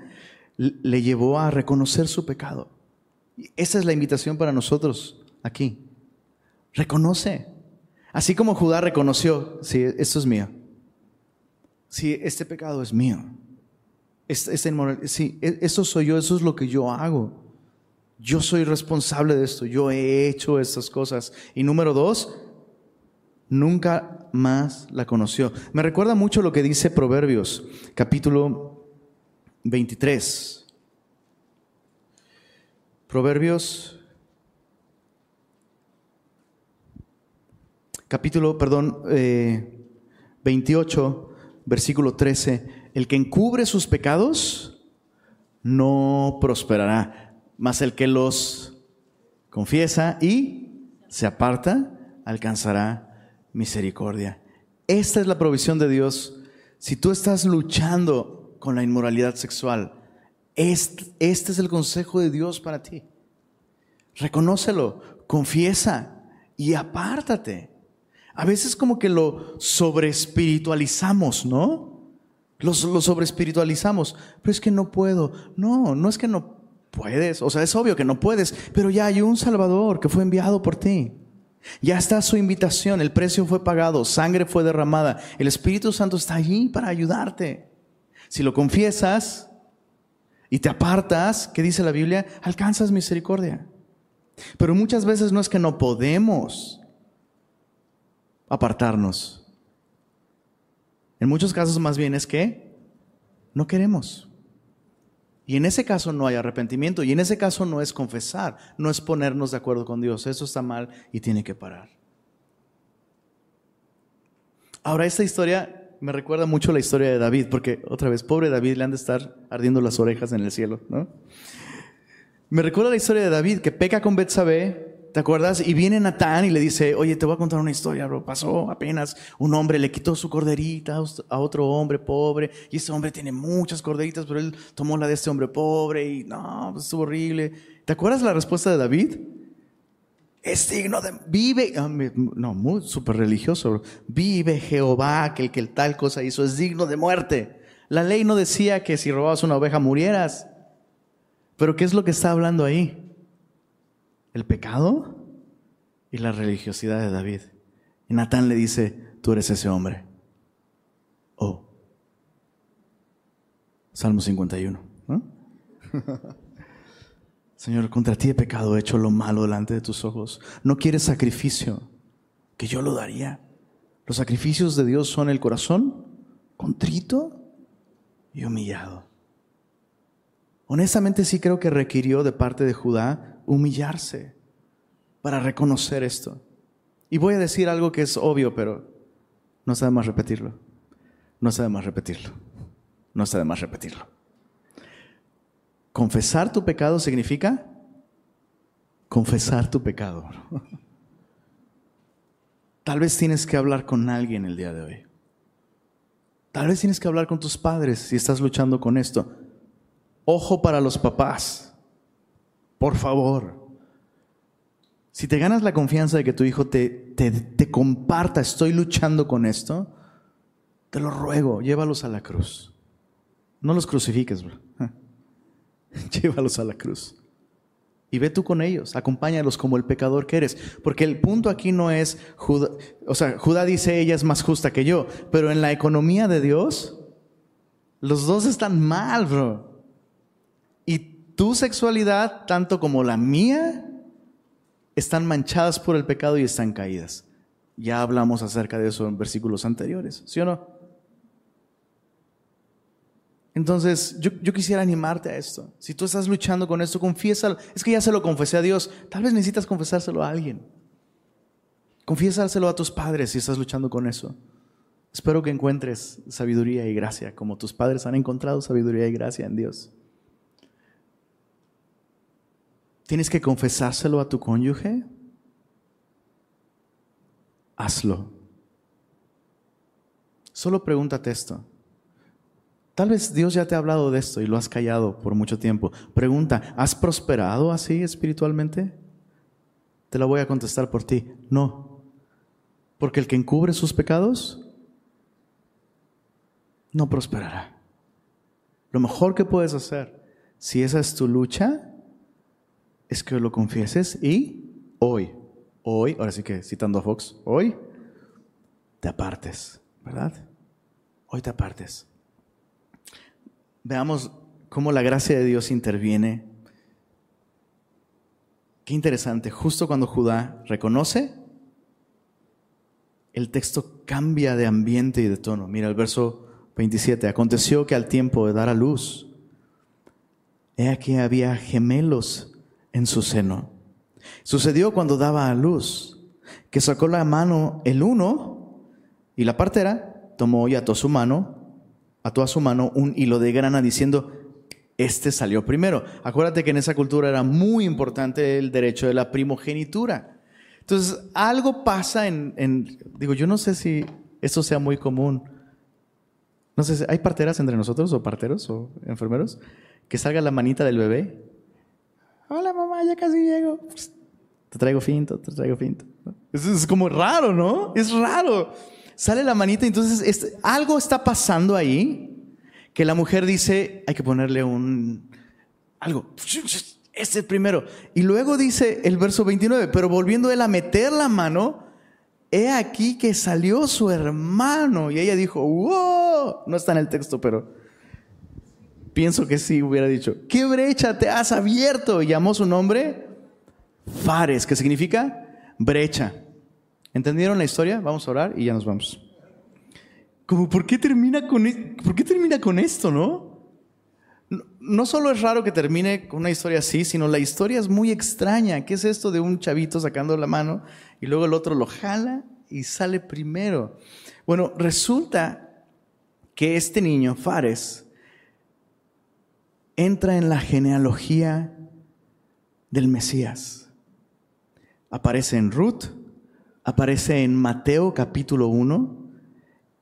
le llevó a reconocer su pecado. Esa es la invitación para nosotros aquí. Reconoce. Así como Judá reconoció, sí, esto es mío. Sí, este pecado es mío. Este, este sí, e, eso soy yo, eso es lo que yo hago. Yo soy responsable de esto, yo he hecho estas cosas. Y número dos, nunca más la conoció. Me recuerda mucho lo que dice Proverbios, capítulo 23. Proverbios, capítulo, perdón, 28, eh, versículo 13. El que encubre sus pecados no prosperará mas el que los confiesa y se aparta, alcanzará misericordia. Esta es la provisión de Dios. Si tú estás luchando con la inmoralidad sexual, este, este es el consejo de Dios para ti. Reconócelo, confiesa y apártate. A veces como que lo sobreespiritualizamos, ¿no? Lo, lo sobreespiritualizamos, pero es que no puedo. No, no es que no Puedes, o sea, es obvio que no puedes, pero ya hay un Salvador que fue enviado por ti. Ya está su invitación, el precio fue pagado, sangre fue derramada, el Espíritu Santo está allí para ayudarte. Si lo confiesas, y te apartas, ¿qué dice la Biblia? Alcanzas misericordia. Pero muchas veces no es que no podemos apartarnos. En muchos casos más bien es que no queremos. Y en ese caso no hay arrepentimiento, y en ese caso no es confesar, no es ponernos de acuerdo con Dios. Eso está mal y tiene que parar. Ahora, esta historia me recuerda mucho la historia de David, porque otra vez, pobre David, le han de estar ardiendo las orejas en el cielo, ¿no? Me recuerda la historia de David que peca con Betsabé, ¿Te acuerdas? Y viene Natán y le dice, oye, te voy a contar una historia, bro. Pasó apenas un hombre, le quitó su corderita a otro hombre pobre. Y ese hombre tiene muchas corderitas, pero él tomó la de este hombre pobre y no, pues estuvo horrible. ¿Te acuerdas la respuesta de David? Es digno de... Vive... Ah, no, muy súper religioso. Vive Jehová, que el que tal cosa hizo es digno de muerte. La ley no decía que si robabas una oveja murieras. Pero ¿qué es lo que está hablando ahí? El pecado y la religiosidad de David. Y Natán le dice, tú eres ese hombre. Oh. Salmo 51. Señor, contra ti he pecado, he hecho lo malo delante de tus ojos. No quieres sacrificio, que yo lo daría. Los sacrificios de Dios son el corazón contrito y humillado. Honestamente sí creo que requirió de parte de Judá humillarse para reconocer esto. Y voy a decir algo que es obvio, pero no de más repetirlo. No de más repetirlo. No de más repetirlo. Confesar tu pecado significa confesar tu pecado. Tal vez tienes que hablar con alguien el día de hoy. Tal vez tienes que hablar con tus padres si estás luchando con esto. Ojo para los papás. Por favor. Si te ganas la confianza de que tu hijo te, te, comparta, estoy luchando con esto, te lo ruego, llévalos a la cruz. No los crucifiques, bro. llévalos a la cruz. Y ve tú con ellos, acompáñalos como el pecador que eres. Porque el punto aquí no es, o sea, Judá dice ella es más justa que yo, pero en la economía de Dios, los dos están mal, bro. Tu sexualidad, tanto como la mía, están manchadas por el pecado y están caídas. Ya hablamos acerca de eso en versículos anteriores, ¿sí o no? Entonces, yo, quisiera animarte a esto. Si tú estás luchando con esto, confiésalo. Es que ya se lo confesé a Dios. Tal vez necesitas confesárselo a alguien. Confiésaselo a tus padres si estás luchando con eso. Espero que encuentres sabiduría y gracia, como tus padres han encontrado sabiduría y gracia en Dios. ¿Tienes que confesárselo a tu cónyuge? Hazlo. Solo pregúntate esto. Tal vez Dios ya te ha hablado de esto y lo has callado por mucho tiempo. Pregunta, ¿has prosperado así espiritualmente? Te la voy a contestar por ti. No. Porque el que encubre sus pecados no prosperará. Lo mejor que puedes hacer, si esa es tu lucha, es que lo confieses y hoy, hoy, ahora sí que citando a Fox, hoy te apartes, ¿verdad? Hoy te apartes. Veamos cómo la gracia de Dios interviene. Qué interesante, justo cuando Judá reconoce, el texto cambia de ambiente y de tono. Mira el verso 27, aconteció que al tiempo de dar a luz, he aquí había gemelos en su seno. Sucedió cuando daba a luz, que sacó la mano el uno y la partera tomó y ató su mano, ató a su mano un hilo de grana diciendo, este salió primero. Acuérdate que en esa cultura era muy importante el derecho de la primogenitura. Entonces, algo pasa en, en digo, yo no sé si eso sea muy común. No sé, ¿hay parteras entre nosotros o parteros o enfermeros? Que salga la manita del bebé Hola mamá, ya casi llego. Te traigo finto, te traigo finto. Eso es como raro, ¿no? Es raro. Sale la manita, entonces algo está pasando ahí que la mujer dice, hay que ponerle un algo. Este es primero. Y luego dice el verso 29, pero volviendo él a meter la mano, he aquí que salió su hermano. Y ella dijo, wow, no está en el texto, pero pienso que sí hubiera dicho, ¿qué brecha te has abierto? Y llamó su nombre Fares, que significa brecha. ¿Entendieron la historia? Vamos a orar y ya nos vamos. Como, ¿por qué termina con, ¿por qué termina con esto, no? no? solo es raro que termine con una historia así, sino la historia es muy extraña. ¿Qué es esto de un chavito sacando la mano y luego el otro lo jala y sale primero? Bueno, resulta que este niño, Fares, entra en la genealogía del Mesías. Aparece en Ruth, aparece en Mateo capítulo 1.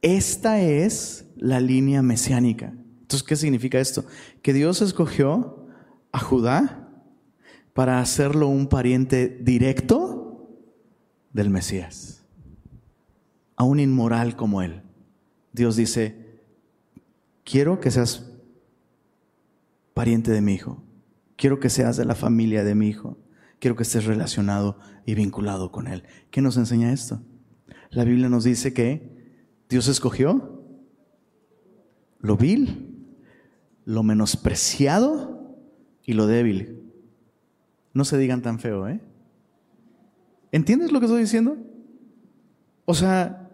Esta es la línea mesiánica. Entonces, ¿qué significa esto? Que Dios escogió a Judá para hacerlo un pariente directo del Mesías, a un inmoral como él. Dios dice, quiero que seas pariente de mi hijo, quiero que seas de la familia de mi hijo, quiero que estés relacionado y vinculado con Él. ¿Qué nos enseña esto? La Biblia nos dice que Dios escogió lo vil, lo menospreciado y lo débil. No se digan tan feo, ¿eh? ¿Entiendes lo que estoy diciendo? O sea,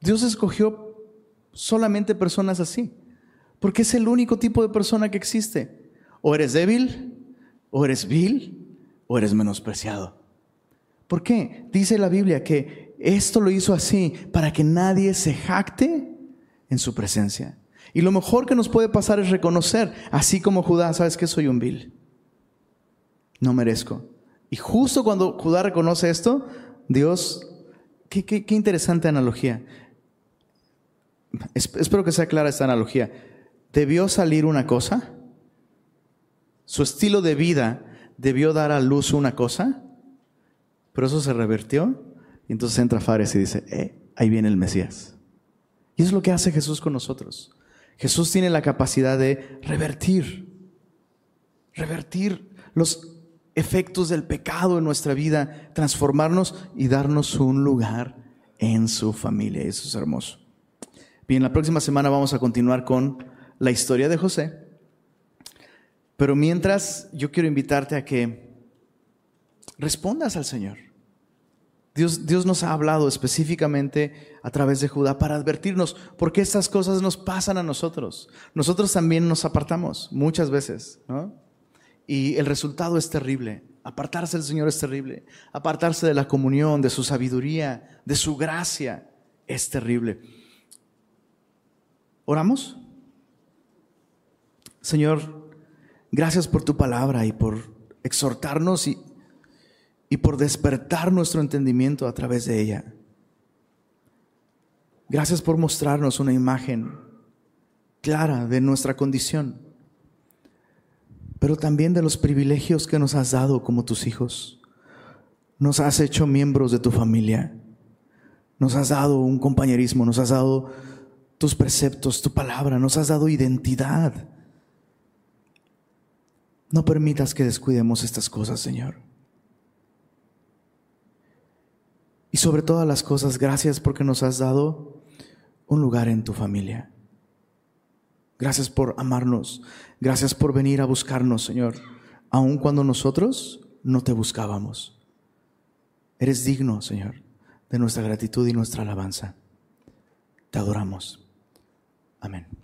Dios escogió solamente personas así, porque es el único tipo de persona que existe. O eres débil, o eres vil, o eres menospreciado. ¿Por qué? Dice la Biblia que esto lo hizo así para que nadie se jacte en su presencia. Y lo mejor que nos puede pasar es reconocer, así como Judá, sabes que soy un vil. No merezco. Y justo cuando Judá reconoce esto, Dios, qué, qué, qué interesante analogía. Espero que sea clara esta analogía. Debió salir una cosa, su estilo de vida debió dar a luz una cosa, pero eso se revertió. Y entonces entra Fares y dice, eh, ahí viene el Mesías. Y es lo que hace Jesús con nosotros. Jesús tiene la capacidad de revertir, revertir los efectos del pecado en nuestra vida, transformarnos y darnos un lugar en su familia. Eso es hermoso. Bien, la próxima semana vamos a continuar con la historia de José. Pero mientras, yo quiero invitarte a que respondas al Señor. Dios, Dios, nos ha hablado específicamente a través de Judá para advertirnos por qué estas cosas nos pasan a nosotros. Nosotros también nos apartamos muchas veces, ¿no? Y el resultado es terrible. Apartarse del Señor es terrible. Apartarse de la comunión, de su sabiduría, de su gracia, es terrible. ¿Oramos? Señor, Gracias por tu palabra y por exhortarnos y, y por despertar nuestro entendimiento a través de ella. Gracias por mostrarnos una imagen clara de nuestra condición, pero también de los privilegios que nos has dado como tus hijos. Nos has hecho miembros de tu familia, nos has dado un compañerismo, nos has dado tus preceptos, tu palabra, nos has dado identidad. No permitas que descuidemos estas cosas, Señor. Y sobre todas las cosas, gracias porque nos has dado un lugar en tu familia. Gracias por amarnos. Gracias por venir a buscarnos, Señor, aun cuando nosotros no te buscábamos. Eres digno, Señor, de nuestra gratitud y nuestra alabanza. Te adoramos. Amén.